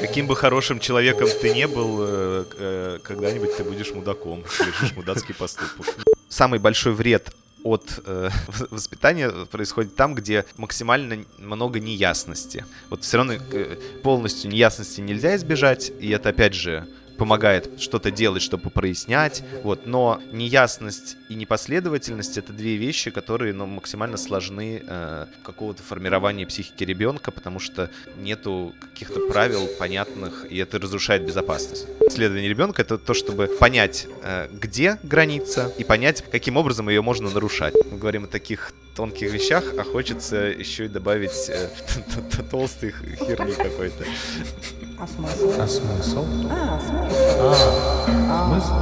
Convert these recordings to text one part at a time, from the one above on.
Каким бы хорошим человеком ты не был, э, э, когда-нибудь ты будешь мудаком, совершишь мудацкий поступок. Самый большой вред от э, воспитания происходит там, где максимально много неясности. Вот все равно э, полностью неясности нельзя избежать, и это опять же помогает что-то делать, чтобы прояснять, вот, но неясность и непоследовательность — это две вещи, которые, ну, максимально сложны э, какого-то формирования психики ребенка, потому что нету каких-то правил понятных, и это разрушает безопасность. Исследование ребенка — это то, чтобы понять, э, где граница, и понять, каким образом ее можно нарушать. Мы говорим о таких тонких вещах, а хочется еще и добавить э, толстой херни какой-то. А смысл? А смысл? А, смысл. А, смысл?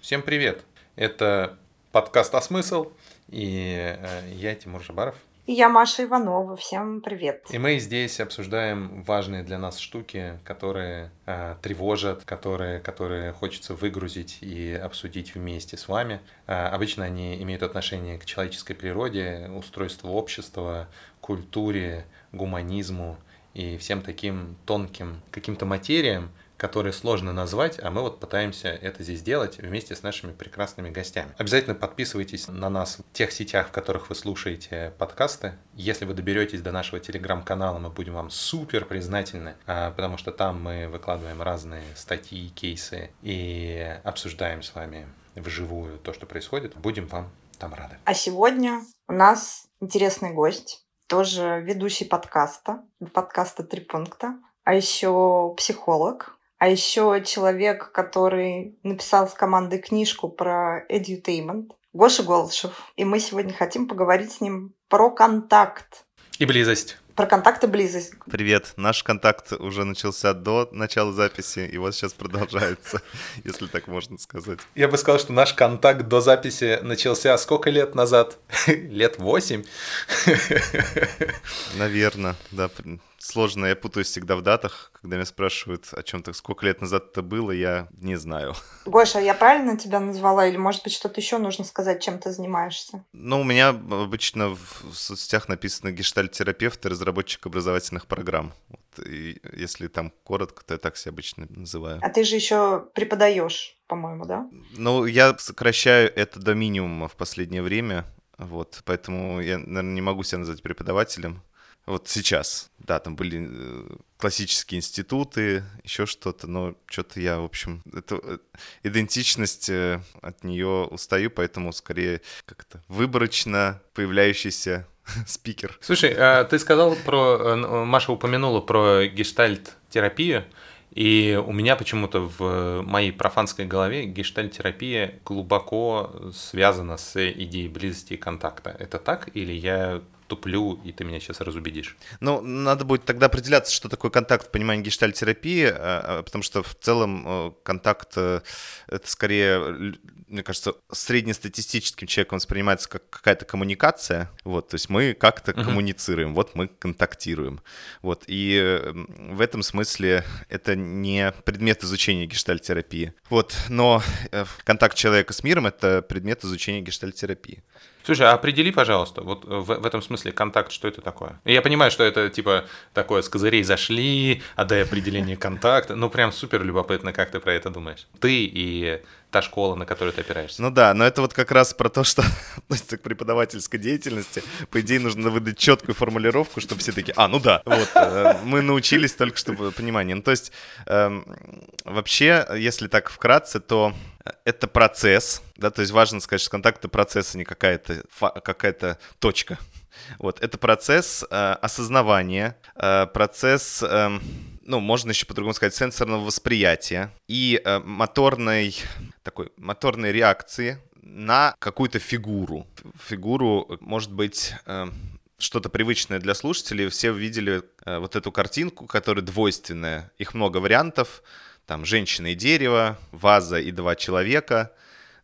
Всем привет! Это подкаст «А смысл?» и э, я Тимур Жабаров. И я Маша Иванова. Всем привет. И мы здесь обсуждаем важные для нас штуки, которые э, тревожат, которые, которые хочется выгрузить и обсудить вместе с вами. Э, обычно они имеют отношение к человеческой природе, устройству общества, культуре, гуманизму и всем таким тонким каким-то материям, которые сложно назвать, а мы вот пытаемся это здесь делать вместе с нашими прекрасными гостями. Обязательно подписывайтесь на нас в тех сетях, в которых вы слушаете подкасты. Если вы доберетесь до нашего телеграм-канала, мы будем вам супер признательны, а, потому что там мы выкладываем разные статьи, кейсы и обсуждаем с вами вживую то, что происходит. Будем вам там рады. А сегодня у нас интересный гость, тоже ведущий подкаста, подкаста «Три пункта», а еще психолог, а еще человек, который написал с командой книжку про edutainment, Гоша Голышев. И мы сегодня хотим поговорить с ним про контакт. И близость. Про контакт и близость. Привет. Наш контакт уже начался до начала записи, и вот сейчас продолжается, если так можно сказать. Я бы сказал, что наш контакт до записи начался сколько лет назад? Лет восемь? Наверное, да сложно, я путаюсь всегда в датах, когда меня спрашивают о чем-то, сколько лет назад это было, я не знаю. Гоша, я правильно тебя назвала, или, может быть, что-то еще нужно сказать, чем ты занимаешься? Ну, у меня обычно в соцсетях написано гештальт-терапевт и разработчик образовательных программ. Вот, и если там коротко, то я так себя обычно называю. А ты же еще преподаешь, по-моему, да? Ну, я сокращаю это до минимума в последнее время, вот, поэтому я, наверное, не могу себя назвать преподавателем. Вот сейчас, да, там были э, классические институты, еще что-то, но что-то я, в общем, это э, идентичность э, от нее устаю, поэтому скорее как-то выборочно появляющийся спикер. Слушай, а ты сказал про, Маша упомянула про гештальт-терапию, и у меня почему-то в моей профанской голове гештальт-терапия глубоко связана с идеей близости и контакта. Это так или я туплю, и ты меня сейчас разубедишь. Ну, надо будет тогда определяться, что такое контакт в понимании гештальтерапии, а, а, потому что в целом э, контакт э, это скорее, мне кажется, среднестатистическим человеком воспринимается как какая-то коммуникация. Вот, то есть мы как-то uh-huh. коммуницируем, вот мы контактируем. Вот, и в этом смысле это не предмет изучения гештальтерапии. Вот, но э, контакт человека с миром — это предмет изучения гештальтерапии. Слушай, а определи, пожалуйста, вот в, в этом смысле контакт, что это такое? Я понимаю, что это типа такое с козырей зашли, отдай определение контакта. Ну, прям супер любопытно, как ты про это думаешь. Ты и та школа, на которую ты опираешься. Ну да, но это вот как раз про то, что относится к преподавательской деятельности. По идее, нужно выдать четкую формулировку, чтобы все такие, а, ну да, вот, э, мы научились только чтобы понимание. Ну, то есть, э, вообще, если так вкратце, то это процесс, да, то есть важно сказать, что контакт — это процесс, а не какая-то какая точка. Вот, это процесс э, осознавания, э, процесс, э, ну, можно еще по-другому сказать, сенсорного восприятия и э, моторной, такой, моторной реакции на какую-то фигуру. Фигуру, может быть, э, что-то привычное для слушателей. Все видели э, вот эту картинку, которая двойственная. Их много вариантов там женщина и дерево, ваза и два человека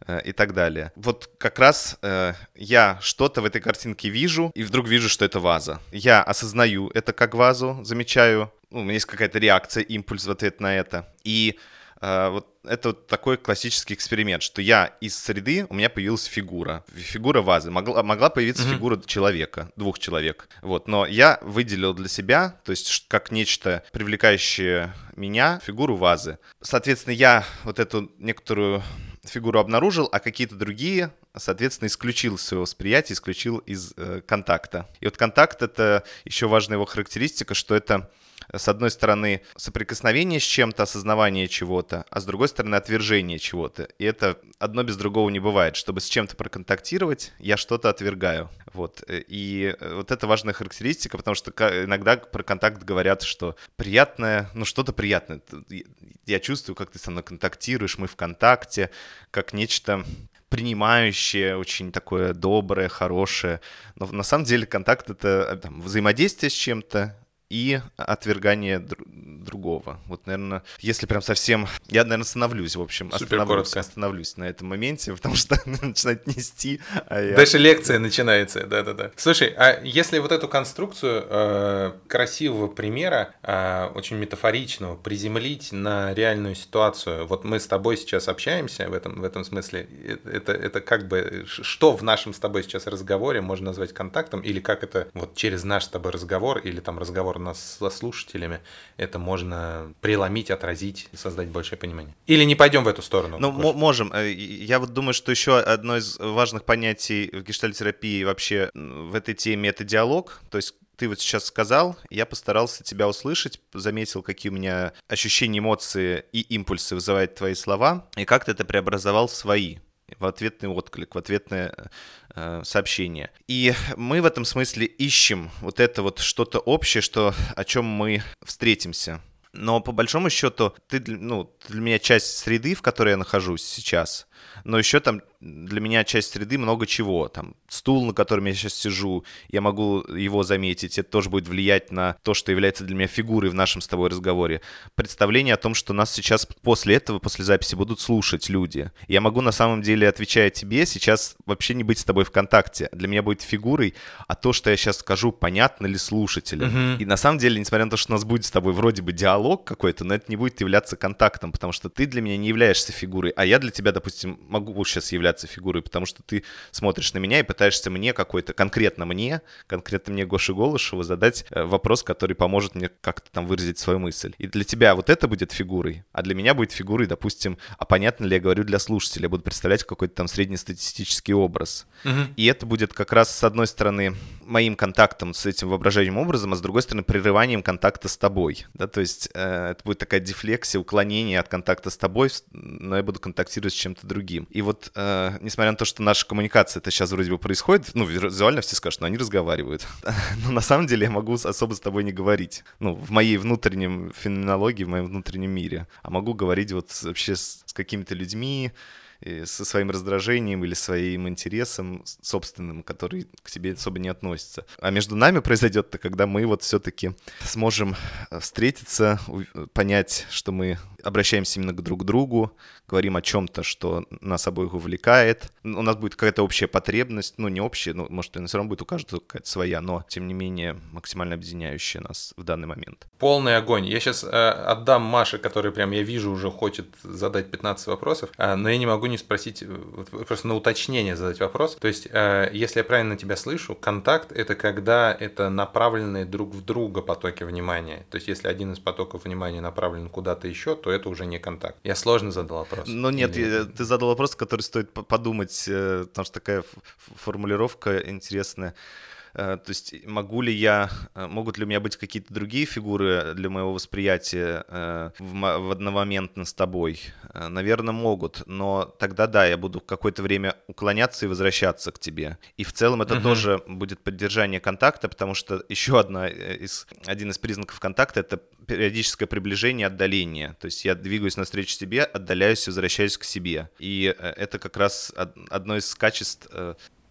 э, и так далее. Вот как раз э, я что-то в этой картинке вижу, и вдруг вижу, что это ваза. Я осознаю это как вазу, замечаю, ну, у меня есть какая-то реакция, импульс в ответ на это. И вот это вот такой классический эксперимент, что я из среды, у меня появилась фигура, фигура вазы, могла, могла появиться mm-hmm. фигура человека, двух человек, вот, но я выделил для себя, то есть как нечто привлекающее меня, фигуру вазы. Соответственно, я вот эту некоторую фигуру обнаружил, а какие-то другие, соответственно, исключил из своего восприятия, исключил из э, контакта. И вот контакт — это еще важная его характеристика, что это с одной стороны, соприкосновение с чем-то, осознавание чего-то, а с другой стороны, отвержение чего-то. И это одно без другого не бывает. Чтобы с чем-то проконтактировать, я что-то отвергаю. Вот. И вот это важная характеристика, потому что иногда про контакт говорят, что приятное, ну что-то приятное. Я чувствую, как ты со мной контактируешь, мы в контакте, как нечто принимающее, очень такое доброе, хорошее. Но на самом деле контакт — это там, взаимодействие с чем-то, и отвергание др- другого. Вот, наверное, если прям совсем... Я, наверное, остановлюсь, в общем. Супер остановлюсь, коротко. остановлюсь на этом моменте, потому что начинает нести, а я... Дальше лекция начинается, да-да-да. Слушай, а если вот эту конструкцию э, красивого примера, э, очень метафоричного, приземлить на реальную ситуацию, вот мы с тобой сейчас общаемся в этом, в этом смысле, э, это, это как бы, что в нашем с тобой сейчас разговоре можно назвать контактом, или как это вот через наш с тобой разговор, или там разговор нас со слушателями, это можно преломить, отразить, создать большее понимание. Или не пойдем в эту сторону? Ну, можем. Э, я вот думаю, что еще одно из важных понятий в гештальтерапии вообще в этой теме — это диалог. То есть ты вот сейчас сказал, я постарался тебя услышать, заметил, какие у меня ощущения, эмоции и импульсы вызывают твои слова, и как ты это преобразовал в свои в ответный отклик, в ответное э, сообщение. И мы в этом смысле ищем вот это вот что-то общее, что, о чем мы встретимся. Но по большому счету, ты, ну, для меня часть среды, в которой я нахожусь сейчас, но еще там для меня часть среды много чего. Там стул, на котором я сейчас сижу, я могу его заметить, это тоже будет влиять на то, что является для меня фигурой в нашем с тобой разговоре. Представление о том, что нас сейчас после этого, после записи будут слушать люди. Я могу на самом деле, отвечая тебе, сейчас вообще не быть с тобой в контакте. Для меня будет фигурой, а то, что я сейчас скажу, понятно ли слушателям. Uh-huh. И на самом деле, несмотря на то, что у нас будет с тобой вроде бы диалог какой-то, но это не будет являться контактом, потому что ты для меня не являешься фигурой, а я для тебя, допустим, могу сейчас являться фигурой, потому что ты смотришь на меня и пытаешься мне какой-то, конкретно мне, конкретно мне Гоши Голышеву задать э, вопрос, который поможет мне как-то там выразить свою мысль. И для тебя вот это будет фигурой, а для меня будет фигурой, допустим, а понятно ли я говорю для слушателя, я буду представлять какой-то там среднестатистический образ. Угу. И это будет как раз, с одной стороны, моим контактом с этим воображаемым образом, а с другой стороны, прерыванием контакта с тобой. Да, то есть э, это будет такая дефлексия, уклонение от контакта с тобой, но я буду контактировать с чем-то другим. И вот, э, несмотря на то, что наша коммуникация это сейчас вроде бы происходит, ну, визуально все скажут, что они разговаривают. но на самом деле я могу особо с тобой не говорить. Ну, в моей внутреннем феноменологии, в моем внутреннем мире. А могу говорить вот вообще с, с какими-то людьми, со своим раздражением или своим интересом собственным, который к тебе особо не относится. А между нами произойдет то, когда мы вот все-таки сможем э, встретиться, понять, что мы обращаемся именно к друг другу, говорим о чем-то, что нас обоих увлекает. У нас будет какая-то общая потребность, ну не общая, ну может, она все равно будет у каждого какая-то своя, но тем не менее максимально объединяющая нас в данный момент. Полный огонь. Я сейчас э, отдам Маше, который прям я вижу уже хочет задать 15 вопросов, э, но я не могу не спросить, э, просто на уточнение задать вопрос. То есть, э, если я правильно тебя слышу, контакт это когда это направленные друг в друга потоки внимания. То есть, если один из потоков внимания направлен куда-то еще, то это уже не контакт. Я сложно задал вопрос. Ну нет, Или... ты задал вопрос, который стоит подумать, э, потому что такая формулировка интересная. Э, то есть могу ли я, э, могут ли у меня быть какие-то другие фигуры для моего восприятия э, в одномоментно с тобой? Наверное, могут, но тогда да, я буду какое-то время уклоняться и возвращаться к тебе. И в целом это угу. тоже будет поддержание контакта, потому что еще одна из, один из признаков контакта — это периодическое приближение, отдаление. То есть я двигаюсь навстречу тебе, отдаляюсь и возвращаюсь к себе. И это как раз одно из качеств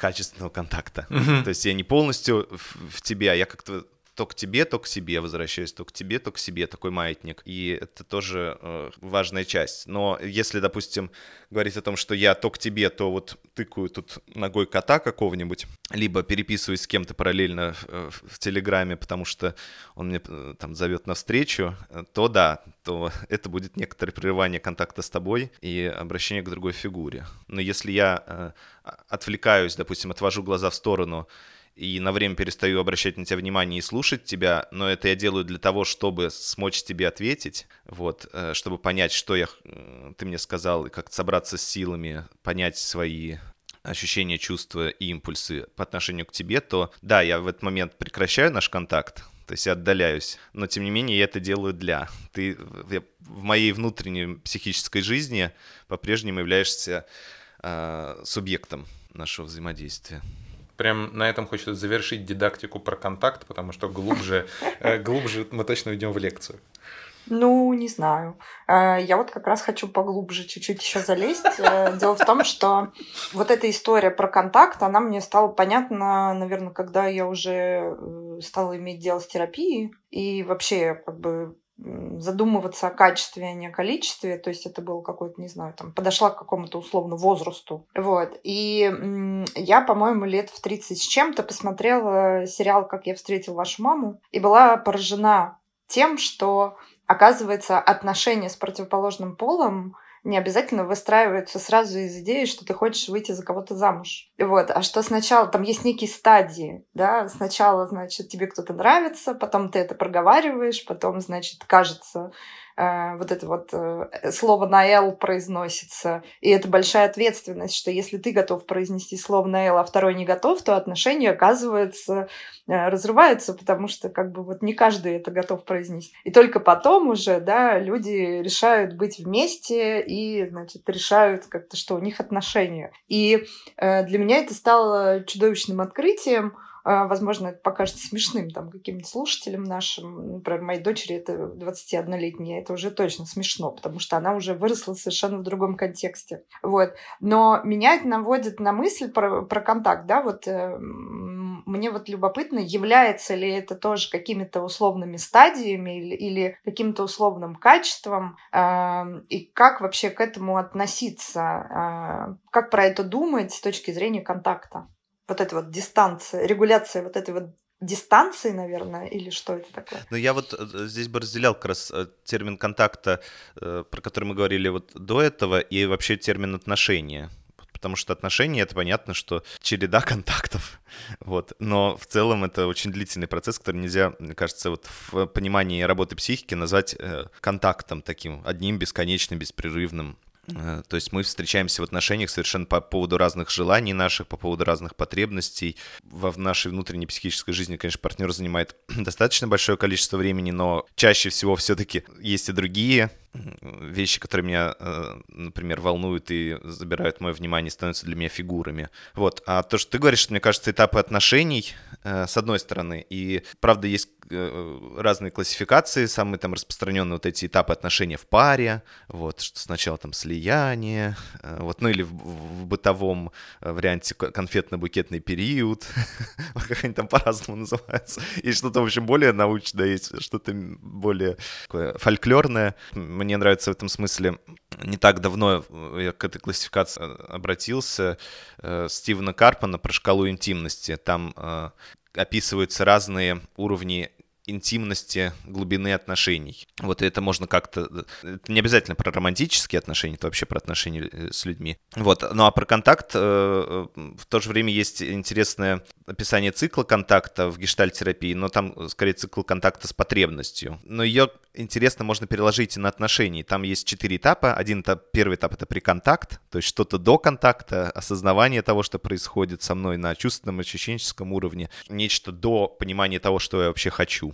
качественного контакта. Mm-hmm. То есть я не полностью в, в тебе, а я как-то то к тебе, то к себе возвращаюсь, то к тебе, то к себе, такой маятник. И это тоже э, важная часть. Но если, допустим, говорить о том, что я то к тебе, то вот тыкаю тут ногой кота какого-нибудь, либо переписываюсь с кем-то параллельно в, э, в, Телеграме, потому что он мне э, там зовет на встречу, э, то да, то это будет некоторое прерывание контакта с тобой и обращение к другой фигуре. Но если я э, отвлекаюсь, допустим, отвожу глаза в сторону и на время перестаю обращать на тебя внимание и слушать тебя, но это я делаю для того, чтобы смочь тебе ответить, вот, э, чтобы понять, что я, э, ты мне сказал, и как собраться с силами, понять свои ощущения, чувства и импульсы по отношению к тебе, то да, я в этот момент прекращаю наш контакт, то есть я отдаляюсь, но тем не менее я это делаю для. Ты в моей внутренней психической жизни по-прежнему являешься э, субъектом нашего взаимодействия прям на этом хочется завершить дидактику про контакт, потому что глубже, э, глубже мы точно уйдем в лекцию. Ну, не знаю. Э, я вот как раз хочу поглубже чуть-чуть еще залезть. Э, дело в том, что вот эта история про контакт, она мне стала понятна, наверное, когда я уже стала иметь дело с терапией. И вообще, как бы, задумываться о качестве, а не о количестве. То есть это было какой-то, не знаю, там, подошла к какому-то условно возрасту. Вот. И я, по-моему, лет в 30 с чем-то посмотрела сериал «Как я встретил вашу маму» и была поражена тем, что, оказывается, отношения с противоположным полом не обязательно выстраиваются сразу из идеи, что ты хочешь выйти за кого-то замуж. Вот. А что сначала, там есть некие стадии, да, сначала, значит, тебе кто-то нравится, потом ты это проговариваешь, потом, значит, кажется, вот это вот э, слово на «л» произносится. И это большая ответственность, что если ты готов произнести слово на «л», а второй не готов, то отношения, оказывается, э, разрываются, потому что как бы вот не каждый это готов произнести. И только потом уже, да, люди решают быть вместе и, значит, решают как-то, что у них отношения. И для меня это стало чудовищным открытием, возможно, это покажется смешным там каким-то слушателям нашим. Например, моей дочери это 21-летняя, это уже точно смешно, потому что она уже выросла совершенно в другом контексте. Вот. Но меня это наводит на мысль про, про контакт, да, вот э, мне вот любопытно, является ли это тоже какими-то условными стадиями или, или каким-то условным качеством, э, и как вообще к этому относиться, э, как про это думать с точки зрения контакта вот эта вот дистанция, регуляция вот этой вот дистанции, наверное, или что это такое? Ну, я вот э, здесь бы разделял как раз э, термин контакта, э, про который мы говорили вот до этого, и вообще термин отношения. Потому что отношения, это понятно, что череда контактов. Вот. Но в целом это очень длительный процесс, который нельзя, мне кажется, вот в понимании работы психики назвать контактом таким, одним бесконечным, беспрерывным. Э, то есть мы встречаемся в отношениях совершенно по поводу разных желаний наших, по поводу разных потребностей. В нашей внутренней психической жизни, конечно, партнер занимает достаточно большое количество времени, но чаще всего все-таки есть и другие вещи, которые меня, э, например, волнуют и забирают мое внимание, становятся для меня фигурами. Вот. А то, что ты говоришь, мне кажется, этапы отношений, э, с одной стороны, и, правда, есть э, разные классификации, самые там распространенные вот эти этапы отношений в паре, вот, что сначала там слияние, вот, ну или в, в бытовом варианте конфетно-букетный период, как они там по-разному называются, и что-то, в общем, более научное, есть что-то более фольклорное, мне нравится в этом смысле. Не так давно я к этой классификации обратился. Э, Стивена Карпана про шкалу интимности. Там э, описываются разные уровни интимности, глубины отношений. Вот это можно как-то... Это не обязательно про романтические отношения, это вообще про отношения э, с людьми. Вот. Ну а про контакт в то же время есть интересное описание цикла контакта в гештальтерапии, но там скорее цикл контакта с потребностью. Но ее интересно можно переложить и на отношения. Там есть четыре этапа. Один этап, первый этап — это приконтакт, то есть что-то до контакта, осознавание того, что происходит со мной на чувственном, ощущенческом уровне, нечто до понимания того, что я вообще хочу.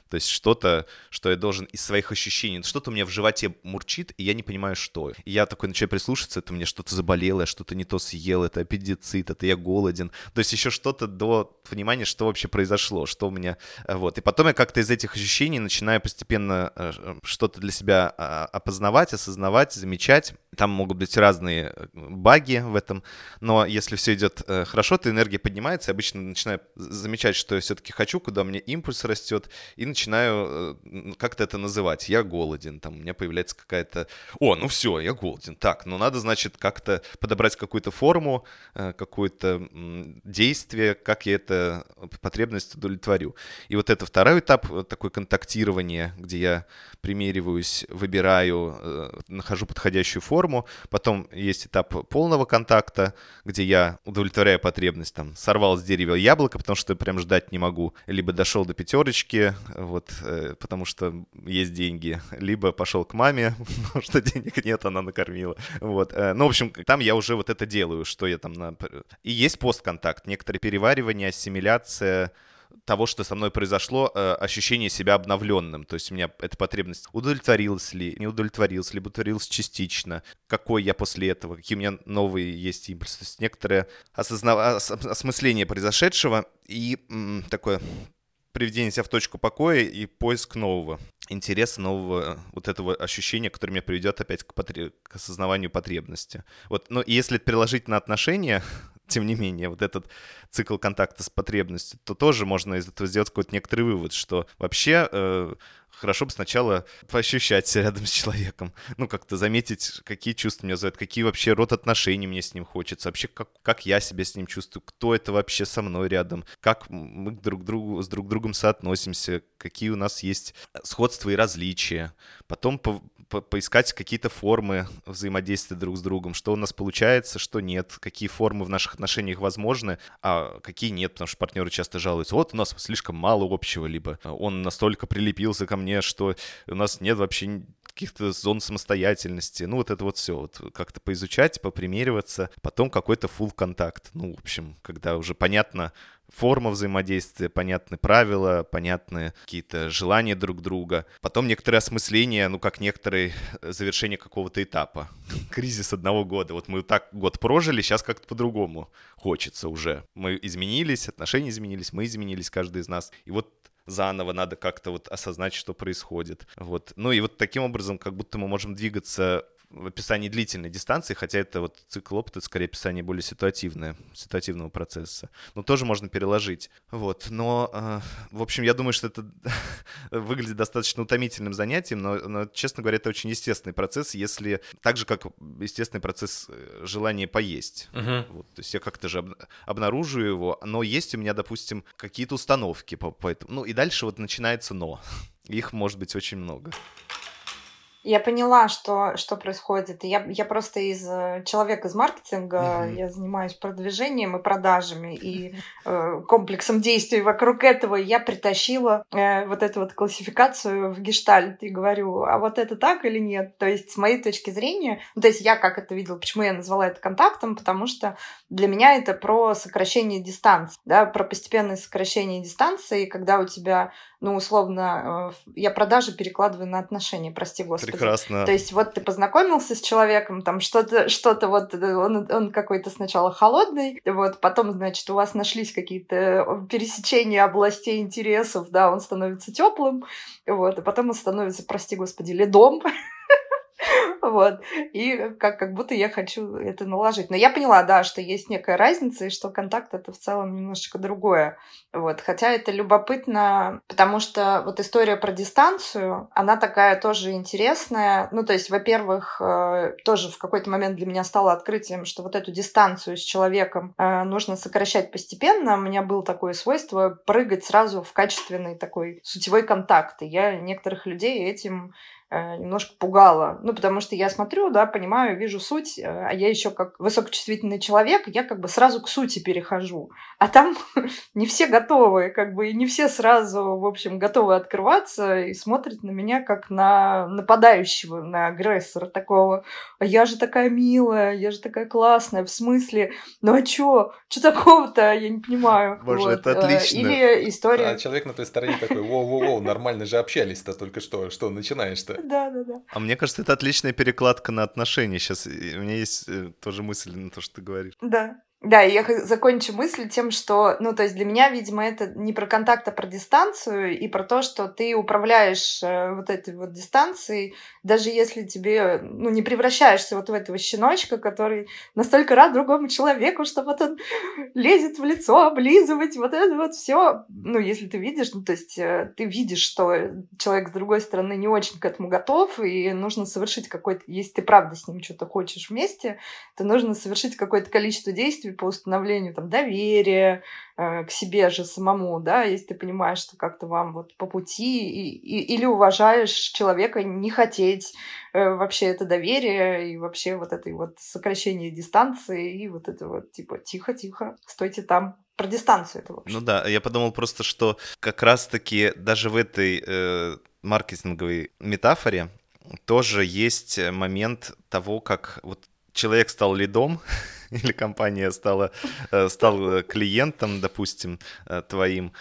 То есть что-то, что я должен из своих ощущений, что-то у меня в животе мурчит, и я не понимаю, что. И я такой начинаю прислушаться, это меня что-то заболело, я что-то не то съел, это аппендицит, это я голоден. То есть еще что-то до понимания, что вообще произошло, что у меня... Э, вот. И потом я как-то из этих ощущений начинаю постепенно э, что-то для себя а, опознавать, осознавать, замечать Там могут быть разные э, баги в этом, но если все идет э, хорошо, то энергия поднимается. Я обычно начинаю замечать, что я все-таки хочу, куда меня импульс растет, и начинаю э, как-то это называть. Я голоден, там у меня появляется какая-то... О, ну все, я голоден. Так, ну надо, значит, как-то подобрать какую-то форму, какое-то действие, как я эту потребность удовлетворю. И вот это второй этап, такое контактирование, где я примериваюсь, выбираю, нахожу подходящую форму. Потом есть этап полного контакта, где я удовлетворяю потребность, там, сорвал с дерева яблоко, потому что прям ждать не могу. Либо дошел до пятерочки, вот, э, потому что есть деньги. Либо пошел к маме, потому что денег нет, она накормила. Вот. Э, ну, в общем, там я уже вот это делаю, что я там... На... И есть постконтакт, некоторые переваривания, ассимиляция, того, что со мной произошло, э, ощущение себя обновленным. То есть у меня эта потребность удовлетворилась ли, не удовлетворилась, либо удовлетворилась частично, какой я после этого, какие у меня новые есть импульсы. То есть некоторое осозна... осмысление произошедшего и м, такое приведение себя в точку покоя и поиск нового интереса, нового вот этого ощущения, которое меня приведет опять к, потреб... к осознаванию потребности. Вот, но если переложить на отношения, тем не менее, вот этот цикл контакта с потребностью, то тоже можно из этого сделать какой-то некоторый вывод, что вообще э, хорошо бы сначала поощущать рядом с человеком. Ну, как-то заметить, какие чувства меня зовут, какие вообще род отношений мне с ним хочется, вообще как, как я себя с ним чувствую, кто это вообще со мной рядом, как мы друг другу, с друг другом соотносимся, какие у нас есть сходства и различия. Потом по по поискать какие-то формы взаимодействия друг с другом, что у нас получается, что нет, какие формы в наших отношениях возможны, а какие нет, потому что партнеры часто жалуются, вот у нас слишком мало общего, либо он настолько прилепился ко мне, что у нас нет вообще каких-то зон самостоятельности. Ну, вот это вот все. Вот как-то поизучать, попримериваться. Потом какой-то full контакт. Ну, в общем, когда уже понятно, форма взаимодействия, понятны правила, понятны какие-то желания друг друга. Потом некоторые осмысления, ну, как некоторые э, завершение какого-то этапа. Кризис одного года. Вот мы так год прожили, сейчас как-то по-другому хочется уже. Мы изменились, отношения изменились, мы изменились, каждый из нас. И вот заново надо как-то вот осознать, что происходит. Вот. Ну и вот таким образом, как будто мы можем двигаться описании длительной дистанции, хотя это вот цикл опыта, это скорее описание более ситуативное, ситуативного процесса. Но тоже можно переложить. Вот, но, э, в общем, я думаю, что это выглядит достаточно утомительным занятием, но, но, честно говоря, это очень естественный процесс, если так же, как естественный процесс э, желания поесть. Uh-huh. Вот, то есть я как-то же об, обнаруживаю его, но есть у меня, допустим, какие-то установки по, по этому. Ну и дальше вот начинается но. Их может быть очень много. Я поняла, что, что происходит. Я, я просто из э, человека из маркетинга, mm-hmm. я занимаюсь продвижением и продажами, и э, комплексом действий вокруг этого я притащила э, вот эту вот классификацию в гештальт и говорю, а вот это так или нет? То есть, с моей точки зрения, ну, то есть я как это видела, почему я назвала это контактом, потому что для меня это про сокращение дистанции, да, про постепенное сокращение дистанции, когда у тебя ну, условно, э, я продажи перекладываю на отношения, прости господи. Прекрасно. То есть вот ты познакомился с человеком, там что-то, что-то вот, э, он, он какой-то сначала холодный, вот, потом, значит, у вас нашлись какие-то э, пересечения областей интересов, да, он становится теплым, вот, и потом он становится, прости господи, ледом, Вот. И как, как будто я хочу это наложить. Но я поняла, да, что есть некая разница, и что контакт это в целом немножечко другое. Вот. Хотя это любопытно, потому что вот история про дистанцию, она такая тоже интересная. Ну, то есть, во-первых, э, тоже в какой-то момент для меня стало открытием, что вот эту дистанцию с человеком э, нужно сокращать постепенно. У меня было такое свойство прыгать сразу в качественный такой сутевой контакт. И я некоторых людей этим немножко пугало. Ну, потому что я смотрю, да, понимаю, вижу суть, э, а я еще как высокочувствительный человек, я как бы сразу к сути перехожу. А там не все готовы, как бы, и не все сразу, в общем, готовы открываться и смотрят на меня как на нападающего, на агрессора такого. А я же такая милая, я же такая классная, в смысле, ну а чё? Чё такого-то? Я не понимаю. Боже, вот. это э, отлично. Или история... А человек на той стороне такой, воу-воу-воу, нормально же общались-то только что, что начинаешь-то? Да, да, да. А мне кажется, это отличная перекладка на отношения. Сейчас у меня есть э, тоже мысль на то, что ты говоришь. Да. Да, и я закончу мысль тем, что, ну, то есть для меня, видимо, это не про контакт, а про дистанцию и про то, что ты управляешь э, вот этой вот дистанцией, даже если тебе, ну, не превращаешься вот в этого щеночка, который настолько рад другому человеку, что вот он лезет в лицо, облизывать, вот это вот все. Ну, если ты видишь, ну, то есть э, ты видишь, что человек с другой стороны не очень к этому готов, и нужно совершить какой-то, если ты правда с ним что-то хочешь вместе, то нужно совершить какое-то количество действий, действий по установлению там, доверия э, к себе же самому, да, если ты понимаешь, что как-то вам вот по пути, и, и, или уважаешь человека не хотеть э, вообще это доверие и вообще вот это вот сокращение дистанции и вот это вот типа тихо-тихо, стойте там, про дистанцию это вообще. Ну да, я подумал просто, что как раз-таки даже в этой э, маркетинговой метафоре тоже есть момент того, как вот человек стал лидом, или компания стала, э, стал э, клиентом, допустим, э, твоим,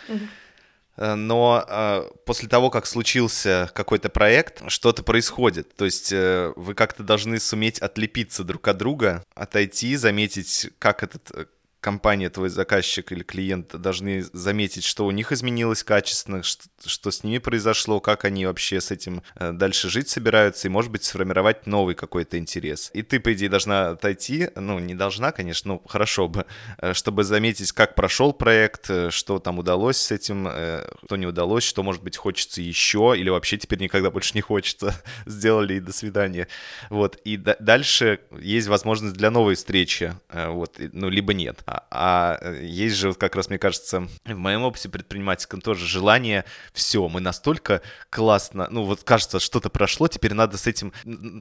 но после того, как случился какой-то проект, что-то происходит. То есть вы как-то должны суметь отлепиться друг от друга, отойти, заметить, как этот компания, твой заказчик или клиент должны заметить, что у них изменилось качественно, что, что с ними произошло, как они вообще с этим э, дальше жить собираются, и, может быть, сформировать новый какой-то интерес. И ты, по идее, должна отойти, ну, не должна, конечно, но хорошо бы, э, чтобы заметить, как прошел проект, э, что там удалось с этим, что не удалось, что, может быть, хочется еще, или вообще теперь никогда больше не хочется, сделали и до свидания. Вот, и дальше есть возможность для новой встречи, вот, ну, либо нет. А, а есть же, как раз, мне кажется, в моем опыте предпринимательском тоже желание, все, мы настолько классно, ну вот кажется, что-то прошло, теперь надо с этим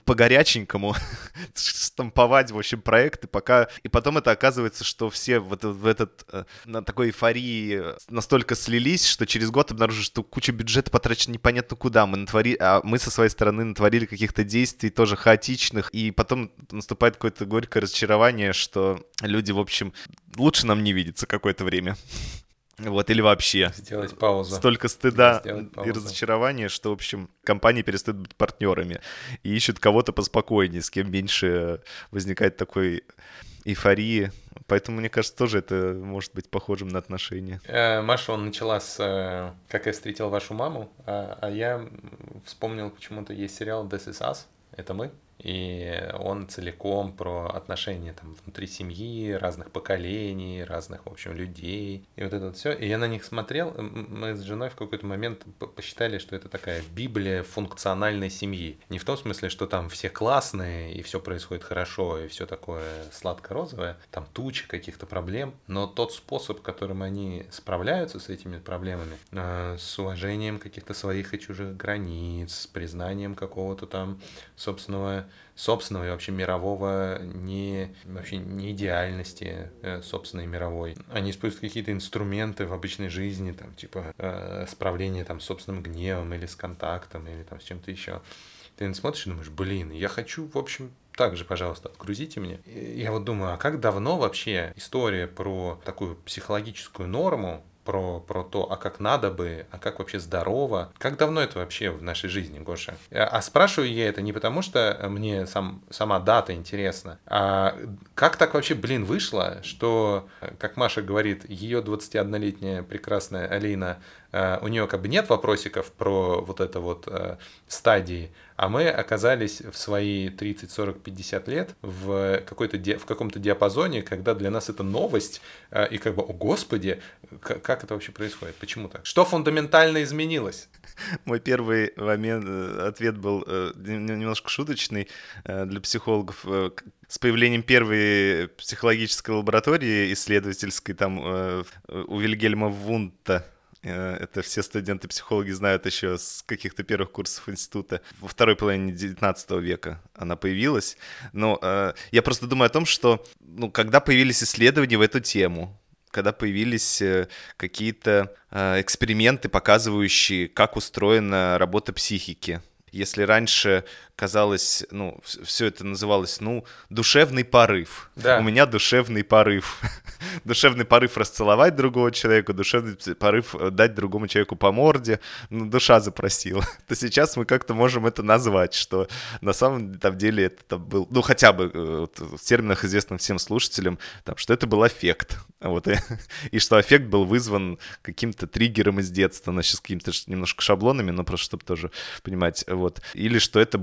по-горяченькому штамповать, в общем, проекты, пока... И потом это оказывается, что все вот в этот, э, на такой эйфории настолько слились, что через год обнаружишь, что куча бюджета потрачена непонятно куда. Мы, натвори... а мы со своей стороны натворили каких-то действий тоже хаотичных, и потом наступает какое-то горькое разочарование, что люди, в общем, лучше нам не видеться какое-то время. Вот, или вообще. Сделать паузу. Столько стыда и разочарования, что, в общем, компании перестают быть партнерами и ищут кого-то поспокойнее, с кем меньше возникает такой эйфории. Поэтому, мне кажется, тоже это может быть похожим на отношения. Э, Маша, он начала с э, «Как я встретил вашу маму», а, а я вспомнил почему-то есть сериал «This is Us», это мы, и он целиком про отношения там внутри семьи, разных поколений, разных, в общем, людей. И вот это вот все. И я на них смотрел, мы с женой в какой-то момент посчитали, что это такая библия функциональной семьи. Не в том смысле, что там все классные, и все происходит хорошо, и все такое сладко-розовое, там туча каких-то проблем, но тот способ, которым они справляются с этими проблемами, э, с уважением каких-то своих и чужих границ, с признанием какого-то там собственного собственного и вообще мирового не, вообще не идеальности э, собственной мировой. Они используют какие-то инструменты в обычной жизни, там, типа э, справление там, с собственным гневом или с контактом, или там с чем-то еще. Ты смотришь и думаешь, блин, я хочу, в общем, также, пожалуйста, отгрузите мне. Я вот думаю, а как давно вообще история про такую психологическую норму про, про то, а как надо бы, а как вообще здорово. Как давно это вообще в нашей жизни, Гоша? А, а спрашиваю я это не потому, что мне сам, сама дата интересна, а как так вообще, блин, вышло, что, как Маша говорит, ее 21-летняя прекрасная Алина Э, у нее как бы нет вопросиков про вот это вот э, стадии, а мы оказались в свои 30, 40, 50 лет в, какой-то в каком-то диапазоне, когда для нас это новость, э, и как бы, о господи, как это вообще происходит, почему так? Что фундаментально изменилось? Мой первый момент, ответ был немножко шуточный для психологов. С появлением первой психологической лаборатории исследовательской там у Вильгельма Вунта Э, это все студенты-психологи знают еще с каких-то первых курсов института. Во второй половине 19 века она появилась. Но э, я просто думаю о том, что ну, когда появились исследования в эту тему, когда появились э, какие-то э, эксперименты, показывающие, как устроена работа психики, Если раньше казалось, ну, все это называлось, ну, душевный порыв. Да. У меня душевный порыв. душевный порыв расцеловать другого человека, душевный порыв э, дать другому человеку по морде. Ну, душа запросила. То сейчас мы как-то можем это назвать, что на самом деле это там был, ну, хотя бы э, в терминах, известных всем слушателям, там, что это был эффект. Вот, и, и что эффект был вызван каким-то триггером из детства, значит, с какими-то немножко шаблонами, но просто чтобы тоже понимать, вот. Или что это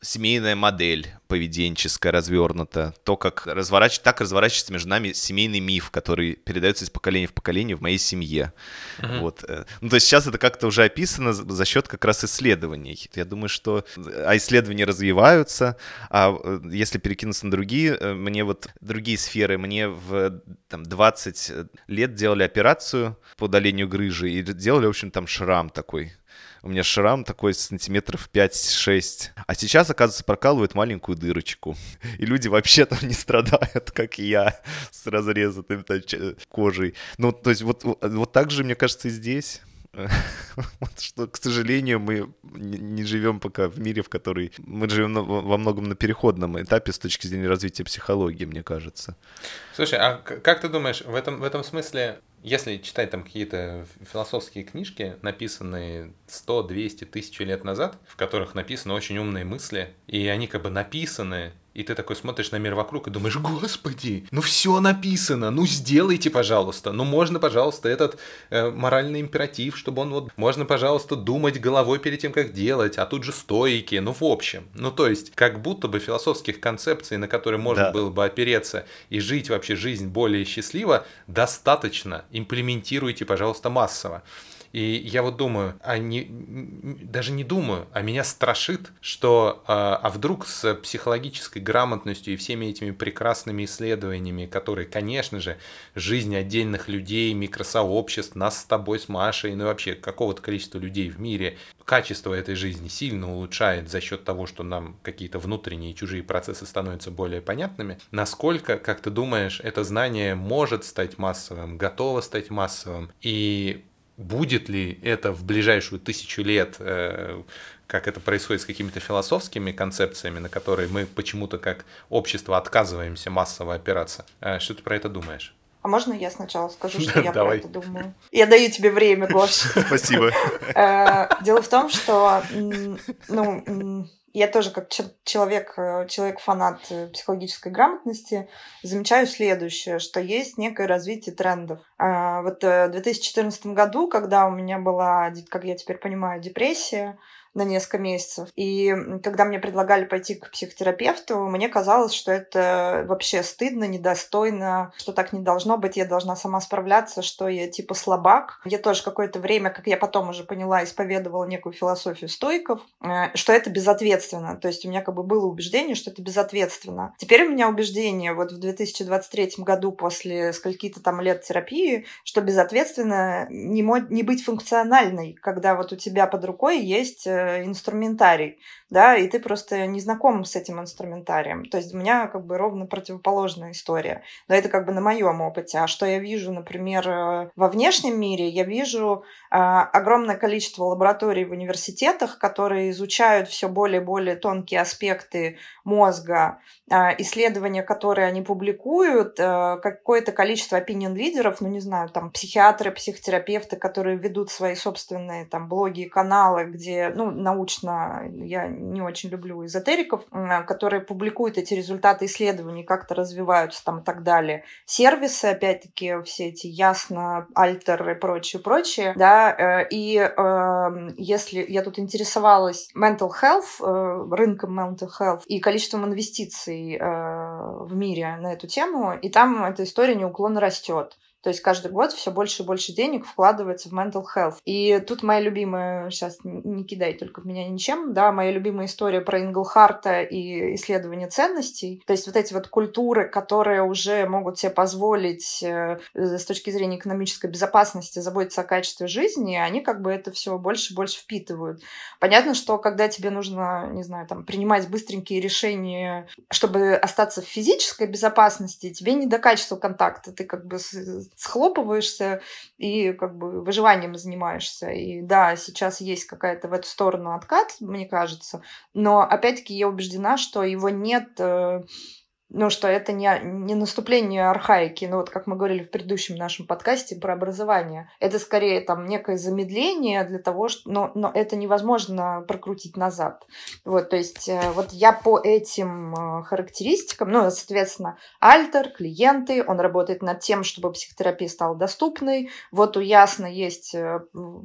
семейная модель поведенческая, развернута, то, как разворачивать, так разворачивается между нами семейный миф, который передается из поколения в поколение в моей семье. Uh-huh. Вот. Э, ну, то есть сейчас это как-то уже описано за счет как раз исследований. Я думаю, что а исследования развиваются, а э, если перекинуться на другие, э, мне вот другие сферы, мне в там, 20 лет делали операцию по удалению грыжи и делали, в общем, там шрам такой у меня шрам такой сантиметров 5-6. А сейчас, оказывается, прокалывают маленькую дырочку. И люди вообще там не страдают, как я, с разрезанной кожей. Ну, то есть вот, вот так же, мне кажется, и здесь. Вот что, к сожалению, мы не живем пока в мире, в который мы живем во многом на переходном этапе с точки зрения развития психологии, мне кажется. Слушай, а как ты думаешь, в этом, в этом смысле если читать там какие-то философские книжки, написанные 100, 200, тысячи лет назад, в которых написаны очень умные мысли, и они как бы написаны и ты такой смотришь на мир вокруг и думаешь, господи, ну все написано, ну сделайте, пожалуйста, ну можно, пожалуйста, этот э, моральный императив, чтобы он вот, можно, пожалуйста, думать головой перед тем, как делать, а тут же стойки, ну в общем, ну то есть, как будто бы философских концепций, на которые можно да. было бы опереться и жить вообще жизнь более счастливо, достаточно, имплементируйте, пожалуйста, массово. И я вот думаю, а не, даже не думаю, а меня страшит, что а, а вдруг с психологической грамотностью и всеми этими прекрасными исследованиями, которые, конечно же, жизнь отдельных людей, микросообществ, нас с тобой, с Машей, ну и вообще какого-то количества людей в мире, качество этой жизни сильно улучшает за счет того, что нам какие-то внутренние чужие процессы становятся более понятными. Насколько, как ты думаешь, это знание может стать массовым, готово стать массовым? И будет ли это в ближайшую тысячу лет, э, как это происходит с какими-то философскими концепциями, на которые мы почему-то как общество отказываемся массово опираться. Э, что ты про это думаешь? А можно я сначала скажу, что я про это думаю? Я даю тебе время, Гош. Спасибо. Э, дело в том, что ну, я тоже как человек, э, человек-фанат э, психологической грамотности замечаю следующее, что есть некое развитие трендов. А, вот э, в 2014 году, когда у меня была, как я теперь понимаю, депрессия, на несколько месяцев. И когда мне предлагали пойти к психотерапевту, мне казалось, что это вообще стыдно, недостойно, что так не должно быть, я должна сама справляться, что я типа слабак. Я тоже какое-то время, как я потом уже поняла, исповедовала некую философию стойков, э, что это безответственно. То есть у меня как бы было убеждение, что это безответственно. Теперь у меня убеждение вот в 2023 году после скольки-то там лет терапии, что безответственно не, не быть функциональной, когда вот у тебя под рукой есть э, инструментарий, да, и ты просто не знаком с этим инструментарием. То есть у меня как бы ровно противоположная история. Но это как бы на моем опыте. А что я вижу, например, э, во внешнем мире, я вижу э, огромное количество лабораторий в университетах, которые изучают все более и более тонкие аспекты мозга, э, исследования, которые они публикуют, э, какое-то количество опинион-лидеров, ну не знаю, там психиатры, психотерапевты, которые ведут свои собственные там блоги и каналы, где, ну, научно, я не очень люблю эзотериков, которые публикуют эти результаты исследований, как-то развиваются там и так далее. Сервисы, опять-таки, все эти ясно, альтер и прочее, прочее, да, э, и э, если я тут интересовалась mental health, э, рынком mental health и количеством инвестиций в мире на эту тему, и там эта история неуклонно растет. То есть каждый год все больше и больше денег вкладывается в mental health. И тут моя любимая, сейчас не кидай только в меня ничем, да, моя любимая история про Инглхарта и исследование ценностей. То есть вот эти вот культуры, которые уже могут себе позволить э, с точки зрения экономической безопасности заботиться о качестве жизни, они как бы это все больше и больше впитывают. Понятно, что когда тебе нужно, не знаю, там, принимать быстренькие решения, чтобы остаться в физической безопасности, тебе не до качества контакта. Ты как бы схлопываешься и как бы выживанием занимаешься. И да, сейчас есть какая-то в эту сторону откат, мне кажется, но опять-таки я убеждена, что его нет э, ну, что это не, не наступление архаики, ну, вот как мы говорили в предыдущем нашем подкасте про образование. Это скорее там некое замедление для того, что... Но, но это невозможно прокрутить назад. Вот, то есть э, вот я по этим э, характеристикам, ну, соответственно, альтер, клиенты, он работает над тем, чтобы психотерапия стала доступной. Вот у Ясно есть э,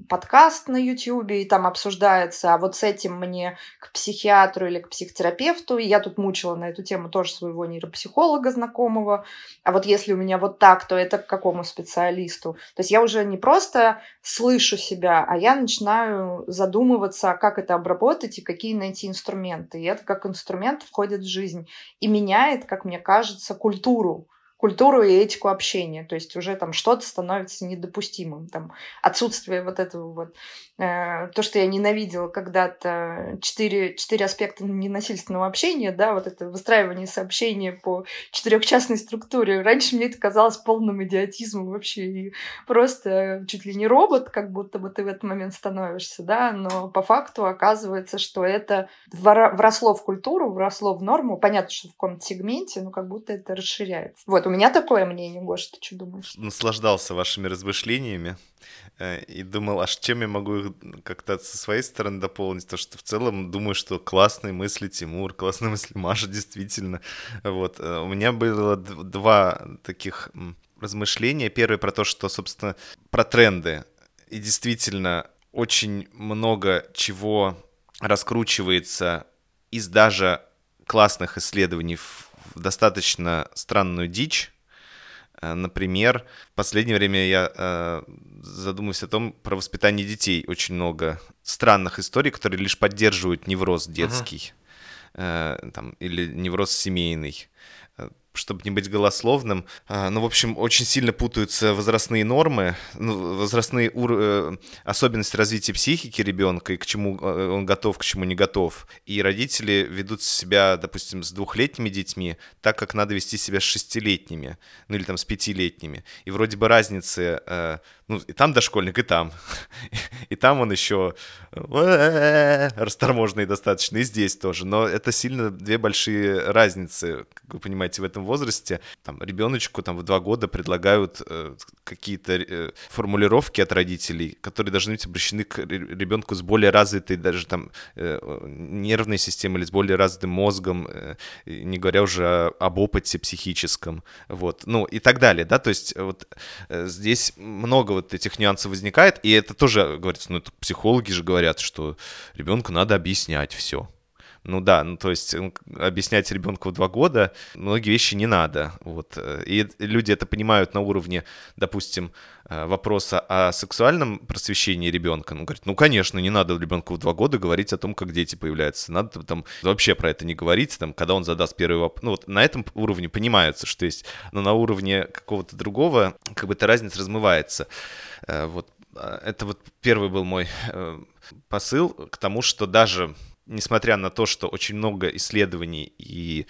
подкаст на YouTube, и там обсуждается, а вот с этим мне к психиатру или к психотерапевту, и я тут мучила на эту тему тоже своего нейропсихолога знакомого, а вот если у меня вот так, то это к какому специалисту? То есть я уже не просто слышу себя, а я начинаю задумываться, как это обработать и какие найти инструменты. И это как инструмент входит в жизнь и меняет, как мне кажется, культуру культуру и этику общения. То есть уже там что-то становится недопустимым. Там отсутствие вот этого вот то, что я ненавидела когда-то, четыре, четыре аспекта ненасильственного общения, да, вот это выстраивание сообщения по четырехчастной структуре. Раньше мне это казалось полным идиотизмом вообще, и просто чуть ли не робот, как будто бы ты в этот момент становишься, да, но по факту оказывается, что это вросло в культуру, вросло в норму. Понятно, что в каком-то сегменте, но как будто это расширяется. Вот, у меня такое мнение, Гоша, ты что думаешь? Наслаждался вашими размышлениями. Э, и думал, а чем я могу их как-то со своей стороны дополнить, то что в целом думаю, что классные мысли Тимур, классные мысли Маша, действительно. Вот. Э, у меня было два таких размышления. Первое про то, что, собственно, про тренды. И действительно, очень много чего раскручивается из даже классных исследований в достаточно странную дичь, например, в последнее время я э, задумываюсь о том, про воспитание детей. Очень много странных историй, которые лишь поддерживают невроз детский uh-huh. э, там, или невроз семейный чтобы не быть голословным. А, ну, в общем, очень сильно путаются возрастные нормы, ну, возрастные ур... Э, особенности развития психики ребенка и к чему э, он готов, к чему не готов. И родители ведут себя, допустим, с двухлетними детьми так, как надо вести себя с шестилетними, ну или там с пятилетними. И вроде бы разницы, э, ну, и там дошкольник, и там. И там он еще расторможенный достаточно, и здесь тоже. Но это сильно две большие разницы, как вы понимаете, в этом возрасте. Там ребеночку там в два года предлагают э, какие-то э, формулировки от родителей, которые должны быть обращены к ребенку с более развитой даже там э, нервной системой или с более развитым мозгом, э, не говоря уже об опыте психическом, вот, ну и так далее, да, то есть вот э, здесь много вот этих нюансов возникает, и это тоже говорится, ну это психологи же говорят, что ребенку надо объяснять все. Ну да, ну то есть объяснять ребенку в два года многие вещи не надо. Вот. И люди это понимают на уровне, допустим, э, вопроса о сексуальном просвещении ребенка. Ну, говорит, ну, конечно, не надо ребенку в два года говорить о том, как дети появляются. Надо там вообще про это не говорить, там, когда он задаст первый вопрос. Ну, вот на этом уровне понимаются, что есть, но на уровне какого-то другого, как бы эта разница размывается. Э, вот э, это вот первый был мой посыл к тому, что даже несмотря на то, что очень много исследований и